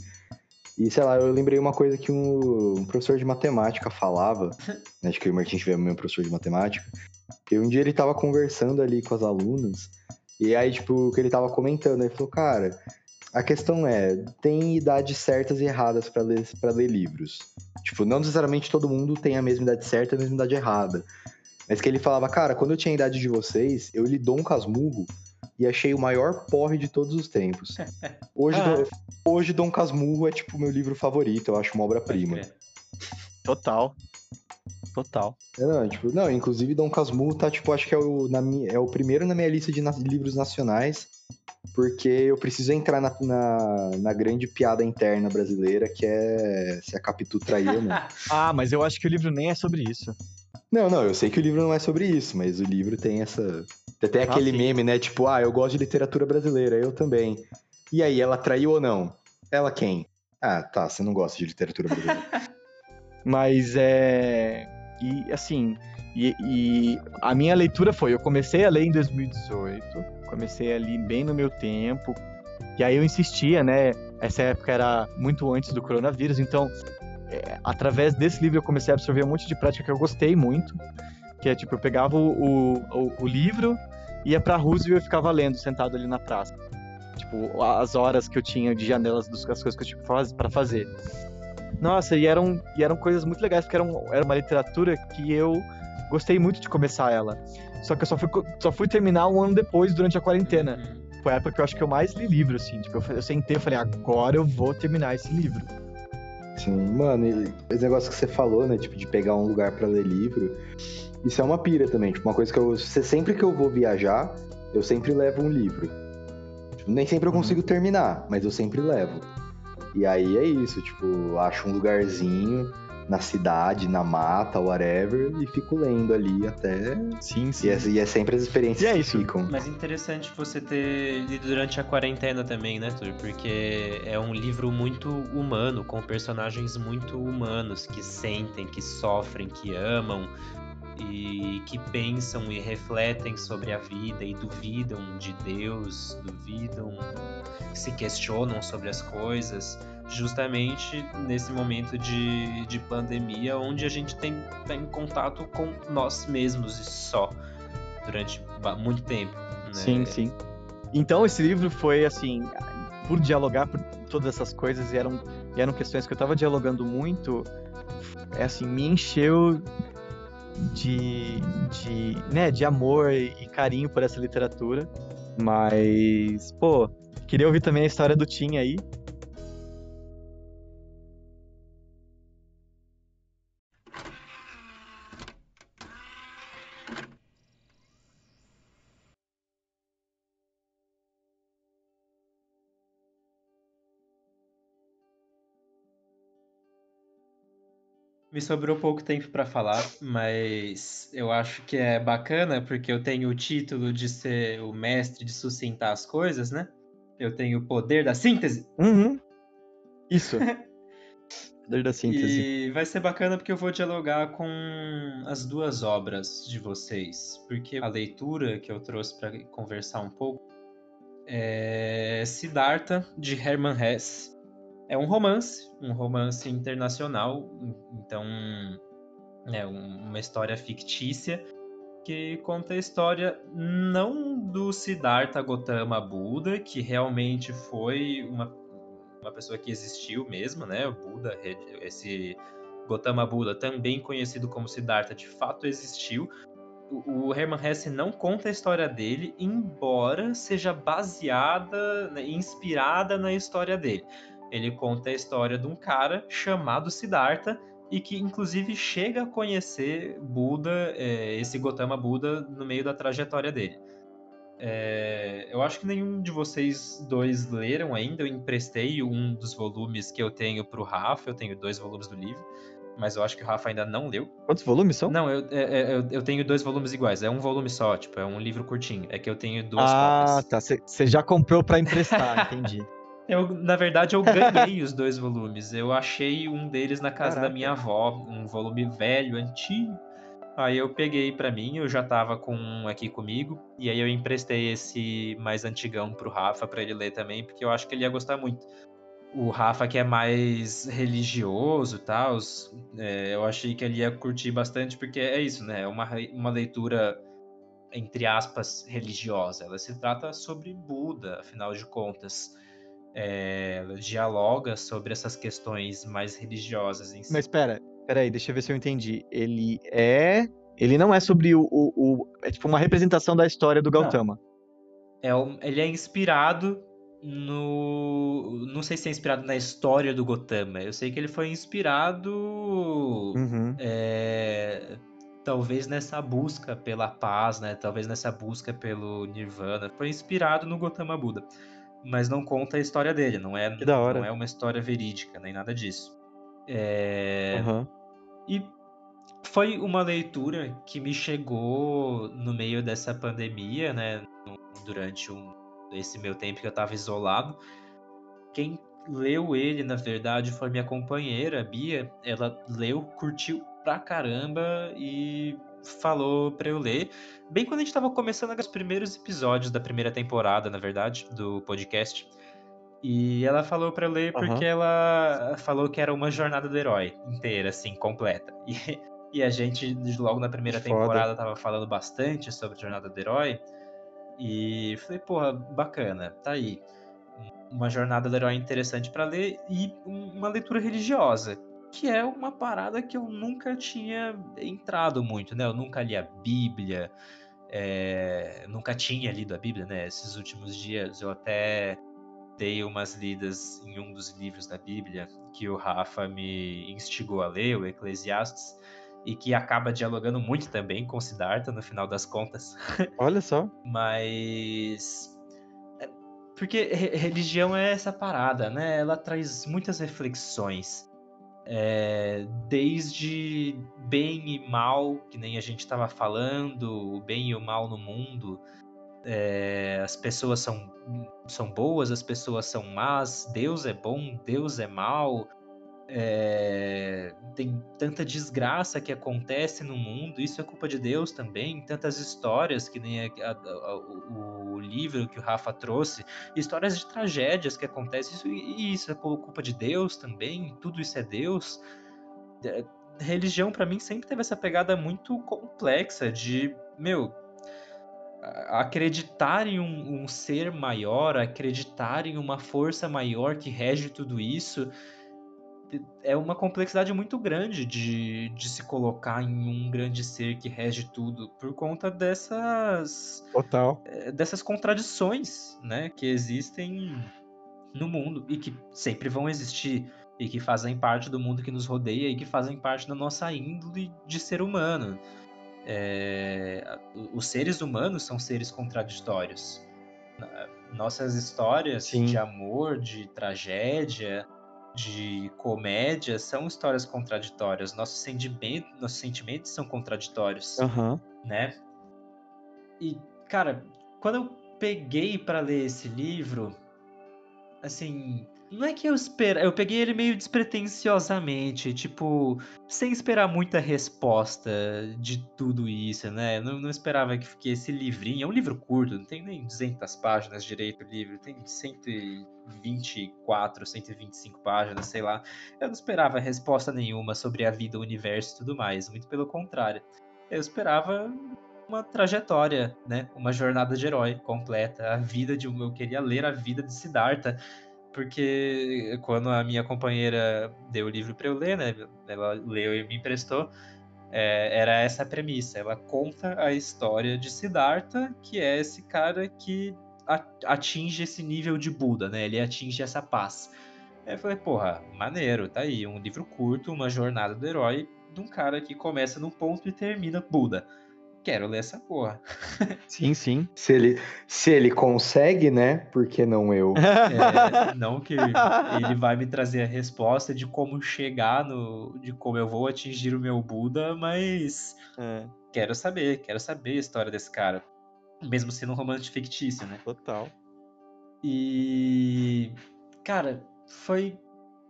E sei lá, eu lembrei uma coisa que um, um professor de matemática falava. né, acho que o Martins tiver meu professor de matemática. Que um dia ele tava conversando ali com as alunas. E aí, tipo, o que ele tava comentando, ele falou, cara, a questão é, tem idades certas e erradas para ler, pra ler livros. Tipo, não necessariamente todo mundo tem a mesma idade certa e a mesma idade errada. Mas que ele falava, cara, quando eu tinha a idade de vocês, eu li Dom Casmurro e achei o maior porre de todos os tempos. Hoje, ah. hoje Dom Casmurro é tipo meu livro favorito, eu acho uma obra-prima. Total. Total. É, não, tipo, não, inclusive Dom Casmurro tá, tipo, acho que é o, na, é o primeiro na minha lista de na, livros nacionais porque eu preciso entrar na, na, na, grande piada interna brasileira, que é se a Capitu traiu ou não. ah, mas eu acho que o livro nem é sobre isso. Não, não, eu sei que o livro não é sobre isso, mas o livro tem essa. Tem aquele ah, meme, né? Tipo, ah, eu gosto de literatura brasileira, eu também. E aí, ela traiu ou não? Ela quem? Ah, tá, você não gosta de literatura brasileira. mas é. E assim, e, e, a minha leitura foi: eu comecei a ler em 2018, comecei ali bem no meu tempo, e aí eu insistia, né? Essa época era muito antes do coronavírus, então é, através desse livro eu comecei a absorver um monte de prática que eu gostei muito, que é tipo, eu pegava o, o, o livro, ia pra Roosevelt e ficava lendo, sentado ali na praça. Tipo, as horas que eu tinha de janelas das coisas que eu tinha para fazer. Nossa, e eram, e eram coisas muito legais, porque eram, era uma literatura que eu gostei muito de começar ela. Só que eu só fui, só fui terminar um ano depois, durante a quarentena. Uhum. Foi a época que eu acho que eu mais li livro, assim. Tipo, eu, eu sentei e falei, agora eu vou terminar esse livro. Sim, mano, esse negócio que você falou, né? Tipo, de pegar um lugar para ler livro. Isso é uma pira também. Tipo, uma coisa que eu. Sempre que eu vou viajar, eu sempre levo um livro. Tipo, nem sempre eu uhum. consigo uhum. terminar, mas eu sempre levo. E aí é isso, tipo, acho um lugarzinho na cidade, na mata, whatever, e fico lendo ali até. Sim, sim. E é, e é sempre as experiências é que ficam. Mas interessante você ter lido durante a quarentena também, né, Tur? Porque é um livro muito humano, com personagens muito humanos, que sentem, que sofrem, que amam, e que pensam e refletem sobre a vida e duvidam de Deus, duvidam, se questionam sobre as coisas, justamente nesse momento de, de pandemia, onde a gente tem tá em contato com nós mesmos e só durante muito tempo. Né? Sim, sim. Então esse livro foi assim, por dialogar por todas essas coisas e eram, eram questões que eu estava dialogando muito, é assim, me encheu de, de, né, de amor e carinho por essa literatura. Mas, pô, queria ouvir também a história do Tim aí. Me sobrou pouco tempo para falar, mas eu acho que é bacana porque eu tenho o título de ser o mestre de sucintar as coisas, né? Eu tenho o poder da síntese. Uhum. Isso. poder da síntese. E vai ser bacana porque eu vou dialogar com as duas obras de vocês, porque a leitura que eu trouxe para conversar um pouco é Siddhartha de Hermann Hesse é um romance, um romance internacional, então é uma história fictícia que conta a história não do Siddhartha Gautama Buda, que realmente foi uma, uma pessoa que existiu mesmo, né? O Buda, esse Gautama Buda, também conhecido como Siddhartha, de fato existiu. O, Hermann Hesse não conta a história dele, embora seja baseada, né, inspirada na história dele. Ele conta a história de um cara chamado Siddhartha e que inclusive chega a conhecer Buda, é, esse Gotama Buda, no meio da trajetória dele. É, eu acho que nenhum de vocês dois leram ainda. Eu emprestei um dos volumes que eu tenho para o Rafa. Eu tenho dois volumes do livro, mas eu acho que o Rafa ainda não leu. Quantos volumes são? Não, eu, é, é eu, eu, tenho dois volumes iguais. É um volume só, tipo, é um livro curtinho. É que eu tenho duas ah, cópias. Ah, tá. Você já comprou para emprestar, entendi. Eu, na verdade, eu ganhei os dois volumes. Eu achei um deles na casa Caraca. da minha avó, um volume velho, antigo. Aí eu peguei para mim, eu já tava com um aqui comigo, e aí eu emprestei esse mais antigão pro Rafa para ele ler também, porque eu acho que ele ia gostar muito. O Rafa, que é mais religioso e tal, é, eu achei que ele ia curtir bastante, porque é isso, né? É uma, uma leitura, entre aspas, religiosa. Ela se trata sobre Buda, afinal de contas é, dialoga sobre essas questões mais religiosas em si. Mas espera, espera aí, deixa eu ver se eu entendi. Ele é, ele não é sobre o, o, o é tipo uma representação da história do Gautama. É, ele é inspirado no, não sei se é inspirado na história do Gautama. Eu sei que ele foi inspirado, uhum. é, talvez nessa busca pela paz, né? Talvez nessa busca pelo Nirvana. Foi inspirado no Gautama Buda mas não conta a história dele, não é, não é uma história verídica, nem nada disso. É... Uhum. E foi uma leitura que me chegou no meio dessa pandemia, né? Durante um, esse meu tempo que eu estava isolado. Quem leu ele, na verdade, foi minha companheira, a Bia. Ela leu, curtiu pra caramba e falou para eu ler, bem quando a gente estava começando os primeiros episódios da primeira temporada, na verdade, do podcast. E ela falou para eu ler porque uhum. ela falou que era uma jornada do herói inteira, assim, completa. E, e a gente, logo na primeira temporada, tava falando bastante sobre jornada do herói. E falei, porra, bacana, tá aí. Uma jornada do herói interessante para ler e uma leitura religiosa, que é uma parada que eu nunca tinha entrado muito, né? Eu nunca li a Bíblia, é... nunca tinha lido a Bíblia, né? Esses últimos dias eu até dei umas lidas em um dos livros da Bíblia que o Rafa me instigou a ler, o Eclesiastes, e que acaba dialogando muito também com Siddhartha no final das contas. Olha só. Mas é, porque religião é essa parada, né? Ela traz muitas reflexões. É, desde bem e mal, que nem a gente estava falando, o bem e o mal no mundo, é, as pessoas são, são boas, as pessoas são más, Deus é bom, Deus é mal, é, tem tanta desgraça que acontece no mundo, isso é culpa de Deus também, tantas histórias que nem a, a, a, o, livro que o Rafa trouxe, histórias de tragédias que acontecem, isso, e isso é culpa de Deus também, tudo isso é Deus. Religião para mim sempre teve essa pegada muito complexa de, meu, acreditar em um, um, ser maior, acreditar em uma força maior que rege tudo isso, é uma complexidade muito grande de, de se colocar em um grande ser que rege tudo, por conta dessas. Total. É, dessas contradições, né, que existem no mundo e que sempre vão existir e que fazem parte do mundo que nos rodeia e que fazem parte da nossa índole de ser humano. É, os seres humanos são seres contraditórios. Nossas histórias Sim. de amor, de tragédia, de comédia são histórias contraditórias. Nossos sentimentos, nossos sentimentos são contraditórios, uhum. né? E cara, quando eu peguei para ler esse livro, assim, não é que eu espero. Eu peguei ele meio despretensiosamente, tipo, sem esperar muita resposta de tudo isso, né? Não, não esperava que, que esse livrinho. É um livro curto, não tem nem 200 páginas direito o livro, tem 124, 125 páginas, sei lá. Eu não esperava resposta nenhuma sobre a vida, o universo e tudo mais, muito pelo contrário. Eu esperava uma trajetória, né? Uma jornada de herói completa. A vida de. Eu queria ler a vida de Siddhartha porque quando a minha companheira deu o livro para eu ler, né? Ela leu e me emprestou. É, era essa a premissa. Ela conta a história de Siddhartha, que é esse cara que atinge esse nível de Buda, né? Ele atinge essa paz. Aí eu falei, porra, maneiro, tá aí, um livro curto, uma jornada do herói de um cara que começa num ponto e termina Buda quero ler essa porra. Sim, sim. Se ele, se ele consegue, né? Por que não eu? É, não que ele vai me trazer a resposta de como chegar no. de como eu vou atingir o meu Buda, mas. É. Quero saber, quero saber a história desse cara. Mesmo sendo um romance fictício, né? Total. E. Cara, foi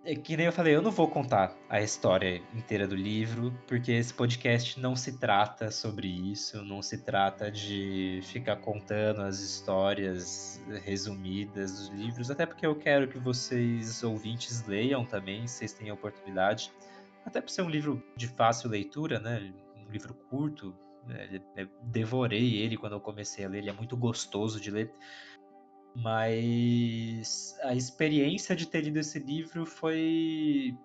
é que nem eu falei, eu não vou contar a história inteira do livro, porque esse podcast não se trata sobre isso, não se trata de ficar contando as histórias resumidas dos livros, até porque eu quero que vocês, ouvintes, leiam também, vocês a oportunidade. Até por ser um livro de fácil leitura, né? Um livro curto, né? devorei ele quando eu comecei a ler, ele é muito gostoso de ler. Mas a experiência de ter lido esse livro foi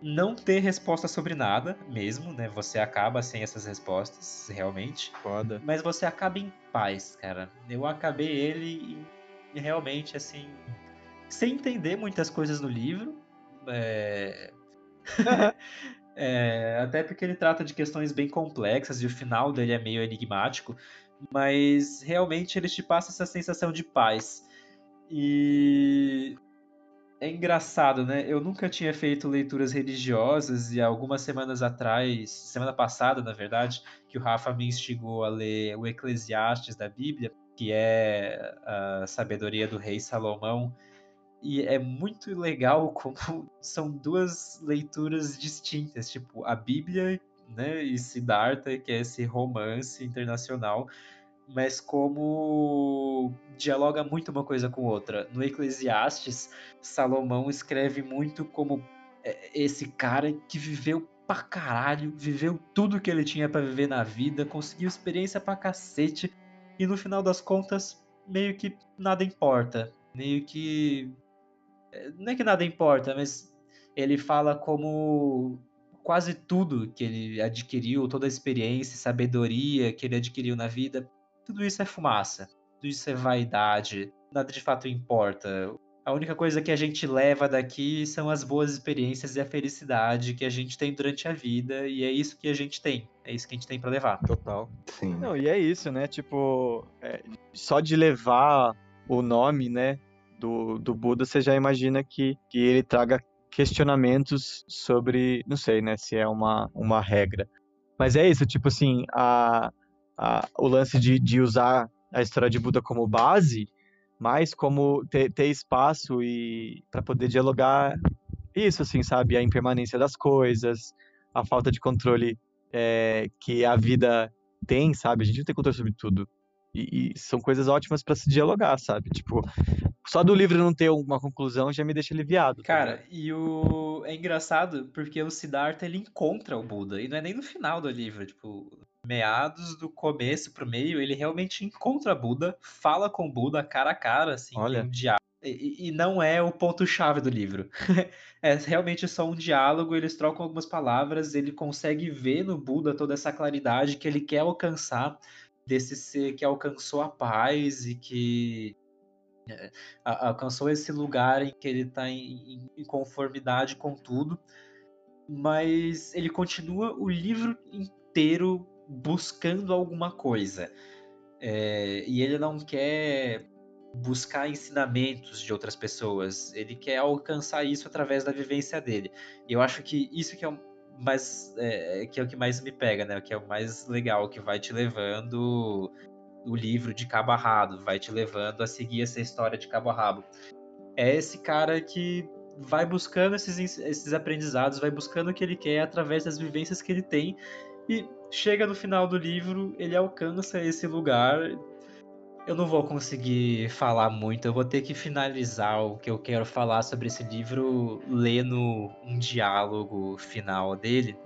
não ter resposta sobre nada mesmo, né? Você acaba sem essas respostas, realmente. Foda. Mas você acaba em paz, cara. Eu acabei ele e realmente, assim, sem entender muitas coisas no livro. É... é... até porque ele trata de questões bem complexas e o final dele é meio enigmático mas realmente eles te passam essa sensação de paz. E é engraçado, né? Eu nunca tinha feito leituras religiosas e algumas semanas atrás, semana passada, na verdade, que o Rafa me instigou a ler o Eclesiastes da Bíblia, que é a sabedoria do rei Salomão. E é muito legal como são duas leituras distintas, tipo, a Bíblia, né, e Siddhartha, que é esse romance internacional mas como dialoga muito uma coisa com outra. No Eclesiastes, Salomão escreve muito como é, esse cara que viveu pra caralho, viveu tudo que ele tinha para viver na vida, conseguiu experiência pra cacete, e no final das contas, meio que nada importa. Meio que. É, não é que nada importa, mas ele fala como quase tudo que ele adquiriu, toda a experiência, sabedoria que ele adquiriu na vida, tudo isso é fumaça, tudo isso é vaidade, nada de fato importa. A única coisa que a gente leva daqui são as boas experiências e a felicidade que a gente tem durante a vida, e é isso que a gente tem. É isso que a gente tem para levar. Total. Sim. Não, e é isso, né? Tipo, é, só de levar o nome, né, do, do Buda, você já imagina que, que ele traga questionamentos sobre, não sei, né, se é uma, uma regra. Mas é isso, tipo assim, a, a, o lance de, de usar a história de Buda como base, mas como ter, ter espaço e para poder dialogar isso, assim, sabe? A impermanência das coisas, a falta de controle é, que a vida tem, sabe? A gente não tem controle sobre tudo. E, e são coisas ótimas para se dialogar, sabe? Tipo, só do livro não ter uma conclusão já me deixa aliviado. Tá Cara, e o é engraçado porque o Siddhartha ele encontra o Buda e não é nem no final do livro, tipo, meados do começo pro meio, ele realmente encontra Buda, fala com Buda cara a cara, assim, Olha. um diálogo. E, e não é o ponto-chave do livro. é realmente só um diálogo, eles trocam algumas palavras, ele consegue ver no Buda toda essa claridade que ele quer alcançar desse ser que alcançou a paz e que é, alcançou esse lugar em que ele está em, em, conformidade com tudo, mas ele continua o livro inteiro buscando alguma coisa. É, e ele não quer buscar ensinamentos de outras pessoas, ele quer alcançar isso através da vivência dele. E eu acho que isso que é o mais é, que é o que mais me pega, né? Que é o mais legal, que vai te levando o livro de cabo a rabo, vai te levando a seguir essa história de cabo a rabo. É esse cara que vai buscando esses, esses aprendizados, vai buscando o que ele quer através das vivências que ele tem e chega no final do livro, ele alcança esse lugar. Eu não vou conseguir falar muito, eu vou ter que finalizar o que eu quero falar sobre esse livro lendo um diálogo final dele.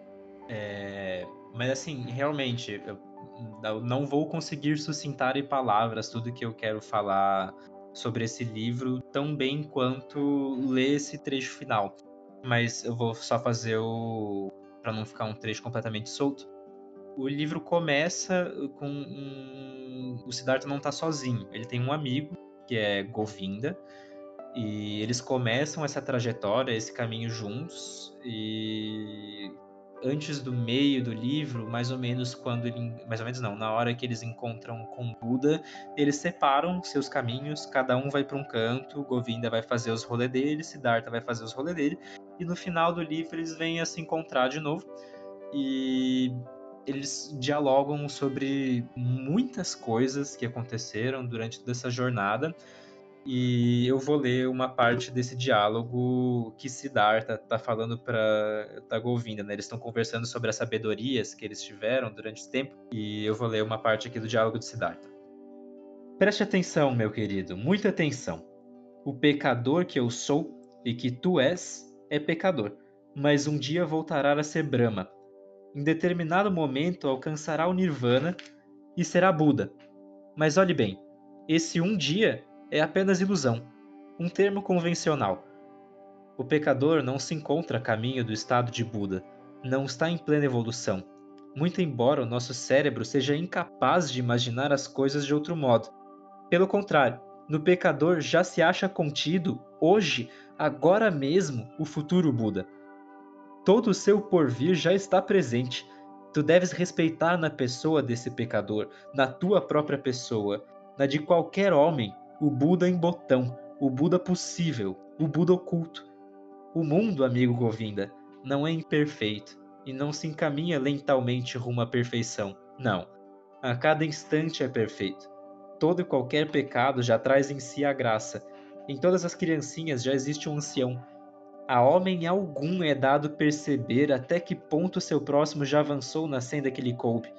É... Mas assim, realmente, eu não vou conseguir sucintar em palavras tudo que eu quero falar sobre esse livro tão bem quanto ler esse trecho final. Mas eu vou só fazer o. para não ficar um trecho completamente solto o livro começa com um... o Siddhartha não está sozinho. Ele tem um amigo que é Govinda e eles começam essa trajetória, esse caminho juntos e antes do meio do livro, mais ou menos quando ele, mais ou menos não, na hora que eles encontram com Buda, eles separam seus caminhos, cada um vai para um canto, Govinda vai fazer os rolês dele, Siddhartha vai fazer os rolês dele, e no final do livro eles vêm a se encontrar de novo. E eles dialogam sobre muitas coisas que aconteceram durante toda essa jornada. E eu vou ler uma parte desse diálogo que Siddhartha está falando para Govinda, né? Eles estão conversando sobre as sabedorias que eles tiveram durante esse tempo. E eu vou ler uma parte aqui do diálogo de Siddhartha. Preste atenção, meu querido, muita atenção. O pecador que eu sou e que tu és é pecador, mas um dia voltará a ser Brahma, em determinado momento alcançará o Nirvana e será Buda. Mas olhe bem, esse um dia é apenas ilusão, um termo convencional. O pecador não se encontra a caminho do estado de Buda, não está em plena evolução, muito embora o nosso cérebro seja incapaz de imaginar as coisas de outro modo. Pelo contrário, no pecador já se acha contido, hoje, agora mesmo, o futuro Buda. Todo o seu porvir já está presente. Tu deves respeitar na pessoa desse pecador, na tua própria pessoa, na de qualquer homem, o Buda em botão, o Buda possível, o Buda oculto. O mundo, amigo Govinda, não é imperfeito e não se encaminha lentamente rumo à perfeição. Não. A cada instante é perfeito. Todo e qualquer pecado já traz em si a graça. Em todas as criancinhas já existe um ancião, a homem algum é dado perceber até que ponto seu próximo já avançou na senda que lhe coube.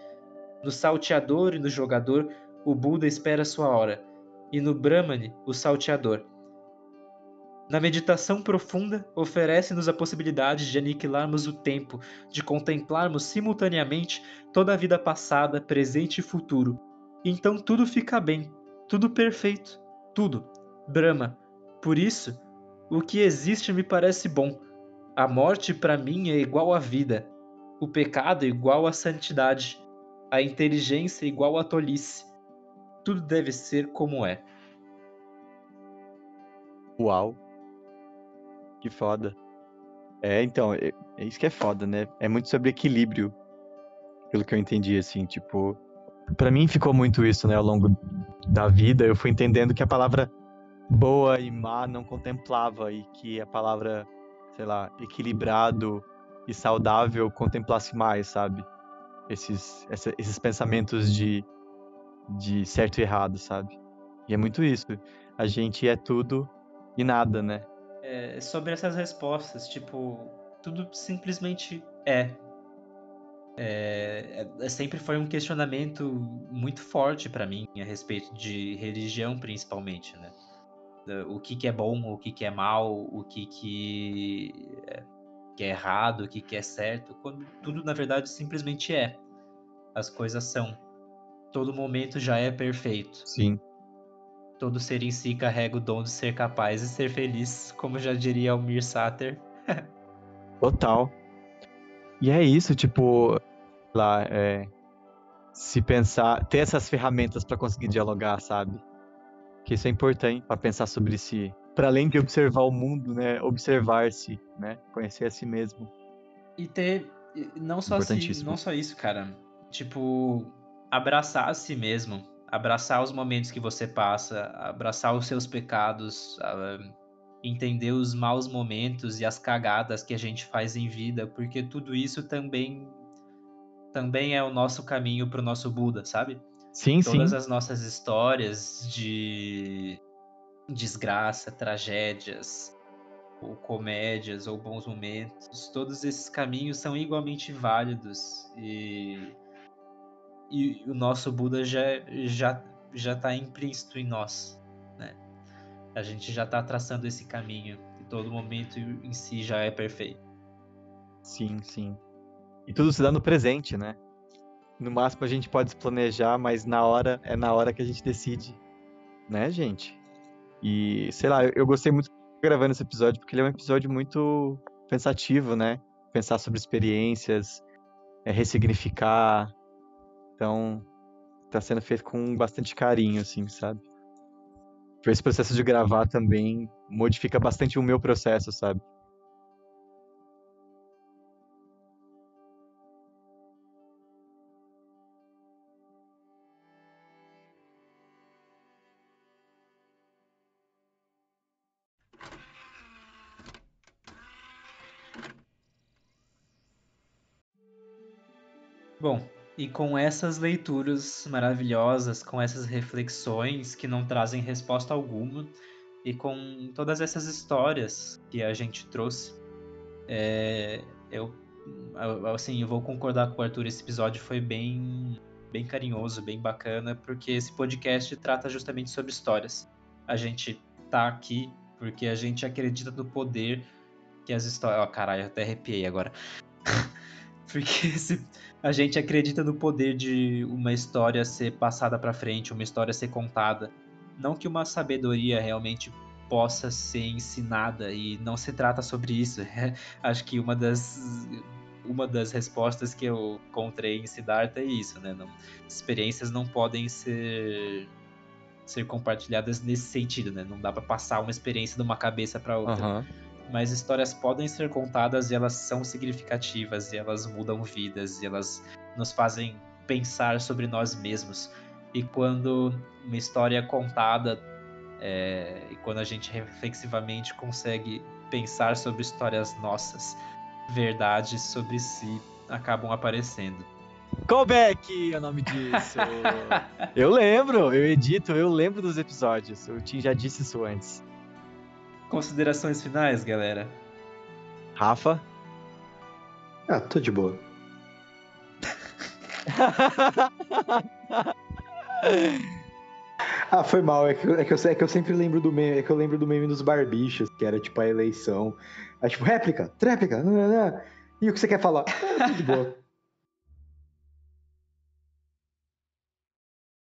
No salteador e no jogador, o Buda espera sua hora, e no Brahmani, o salteador. Na meditação profunda, oferece-nos a possibilidade de aniquilarmos o tempo, de contemplarmos simultaneamente toda a vida passada, presente e futuro. Então tudo fica bem, tudo perfeito, tudo. Brahma. Por isso, o que existe me parece bom. A morte para mim é igual à vida, o pecado é igual à santidade, a inteligência é igual à tolice. Tudo deve ser como é. Uau. Que foda. É, então, é, é isso que é foda, né? É muito sobre equilíbrio, pelo que eu entendi, assim, tipo. Pra mim ficou muito isso, né, ao longo da vida. Eu fui entendendo que a palavra boa e má não contemplava e que a palavra, sei lá, equilibrado e saudável contemplasse mais, sabe? Esses, essa, esses pensamentos de, de certo e errado, sabe? E é muito isso. A gente é tudo e nada, né? É, sobre essas respostas, tipo, tudo simplesmente é. É, é sempre foi um questionamento muito forte para mim a respeito de religião, principalmente, né? O que, que é bom, o que, que é mal, o que, que, é, que é errado, o que, que é certo, quando tudo na verdade simplesmente é. As coisas são. Todo momento já é perfeito. Sim. Todo ser em si carrega o dom de ser capaz de ser feliz, como já diria Almir Sater. Total. E é isso, tipo, lá, é, se pensar, ter essas ferramentas para conseguir dialogar, sabe? Que isso é importante para pensar sobre si. Para além de observar o mundo, né? Observar-se, né? Conhecer a si mesmo. E ter não só assim, não só isso, cara. Tipo, abraçar a si mesmo abraçar os momentos que você passa, abraçar os seus pecados, entender os maus momentos e as cagadas que a gente faz em vida, porque tudo isso também também é o nosso caminho para o nosso Buda, sabe? Sim, Todas sim. as nossas histórias de desgraça, tragédias, ou comédias, ou bons momentos, todos esses caminhos são igualmente válidos e e o nosso Buda já já já está implícito em nós, né? A gente já está traçando esse caminho e todo momento em si já é perfeito. Sim, sim. E tudo se dá no presente, né? No máximo a gente pode planejar, mas na hora é na hora que a gente decide, né, gente? E sei lá, eu, eu gostei muito gravando esse episódio porque ele é um episódio muito pensativo, né? Pensar sobre experiências, é, ressignificar, então, tá sendo feito com bastante carinho, assim, sabe? Esse processo de gravar também modifica bastante o meu processo, sabe? Bom, e com essas leituras maravilhosas, com essas reflexões que não trazem resposta alguma, e com todas essas histórias que a gente trouxe, é, eu, assim, eu vou concordar com o Arthur, esse episódio foi bem, bem carinhoso, bem bacana, porque esse podcast trata justamente sobre histórias. A gente tá aqui porque a gente acredita no poder que as histórias... Ó, oh, caralho, eu até arrepiei agora. porque se a gente acredita no poder de uma história ser passada para frente, uma história ser contada. Não que uma sabedoria realmente possa ser ensinada e não se trata sobre isso. Acho que uma das uma das respostas que eu encontrei em Siddhartha é isso, né? Não, experiências não podem ser ser compartilhadas nesse sentido, né? Não dá para passar uma experiência de uma cabeça para outra. Uhum mas histórias podem ser contadas e elas são significativas e elas mudam vidas e elas nos fazem pensar sobre nós mesmos. E quando uma história é contada é, e quando a gente reflexivamente consegue pensar sobre histórias nossas, verdades sobre si acabam aparecendo. Callback é o nome disso. eu lembro, eu edito, eu lembro dos episódios. O Tim já disse isso antes. Considerações finais, galera? Rafa? Ah, tô de boa. Ah, foi mal. É que, é, que eu, é que eu sempre lembro do meme. É que eu lembro do meme dos barbichos, que era tipo a eleição. Aí, tipo, réplica, tréplica. E o que você quer falar? Ah, tudo de boa.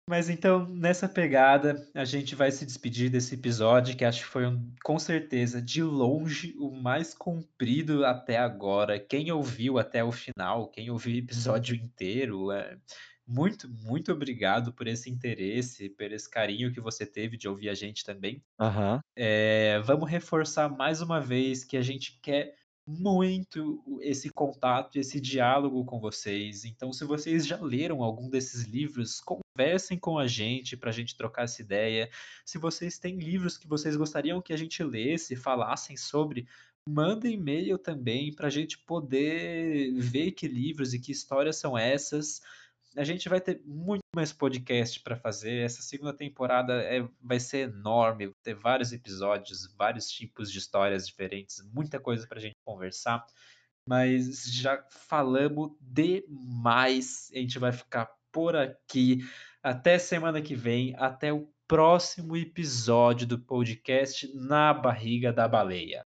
Mas então, nessa pegada, a gente vai se despedir desse episódio, que acho que foi, um, com certeza, de longe, o mais comprido até agora. Quem ouviu até o final, quem ouviu o episódio inteiro, é, muito, muito obrigado por esse interesse, por esse carinho que você teve de ouvir a gente também. Uhum. É, vamos reforçar mais uma vez que a gente quer muito esse contato, esse diálogo com vocês. Então, se vocês já leram algum desses livros, conversem com a gente para a gente trocar essa ideia. Se vocês têm livros que vocês gostariam que a gente lesse, falassem sobre, mandem e-mail também para a gente poder ver que livros e que histórias são essas. A gente vai ter muito mais podcast para fazer. Essa segunda temporada é, vai ser enorme, vai ter vários episódios, vários tipos de histórias diferentes, muita coisa para a gente conversar. Mas já falamos demais. A gente vai ficar por aqui. Até semana que vem. Até o próximo episódio do podcast Na Barriga da Baleia.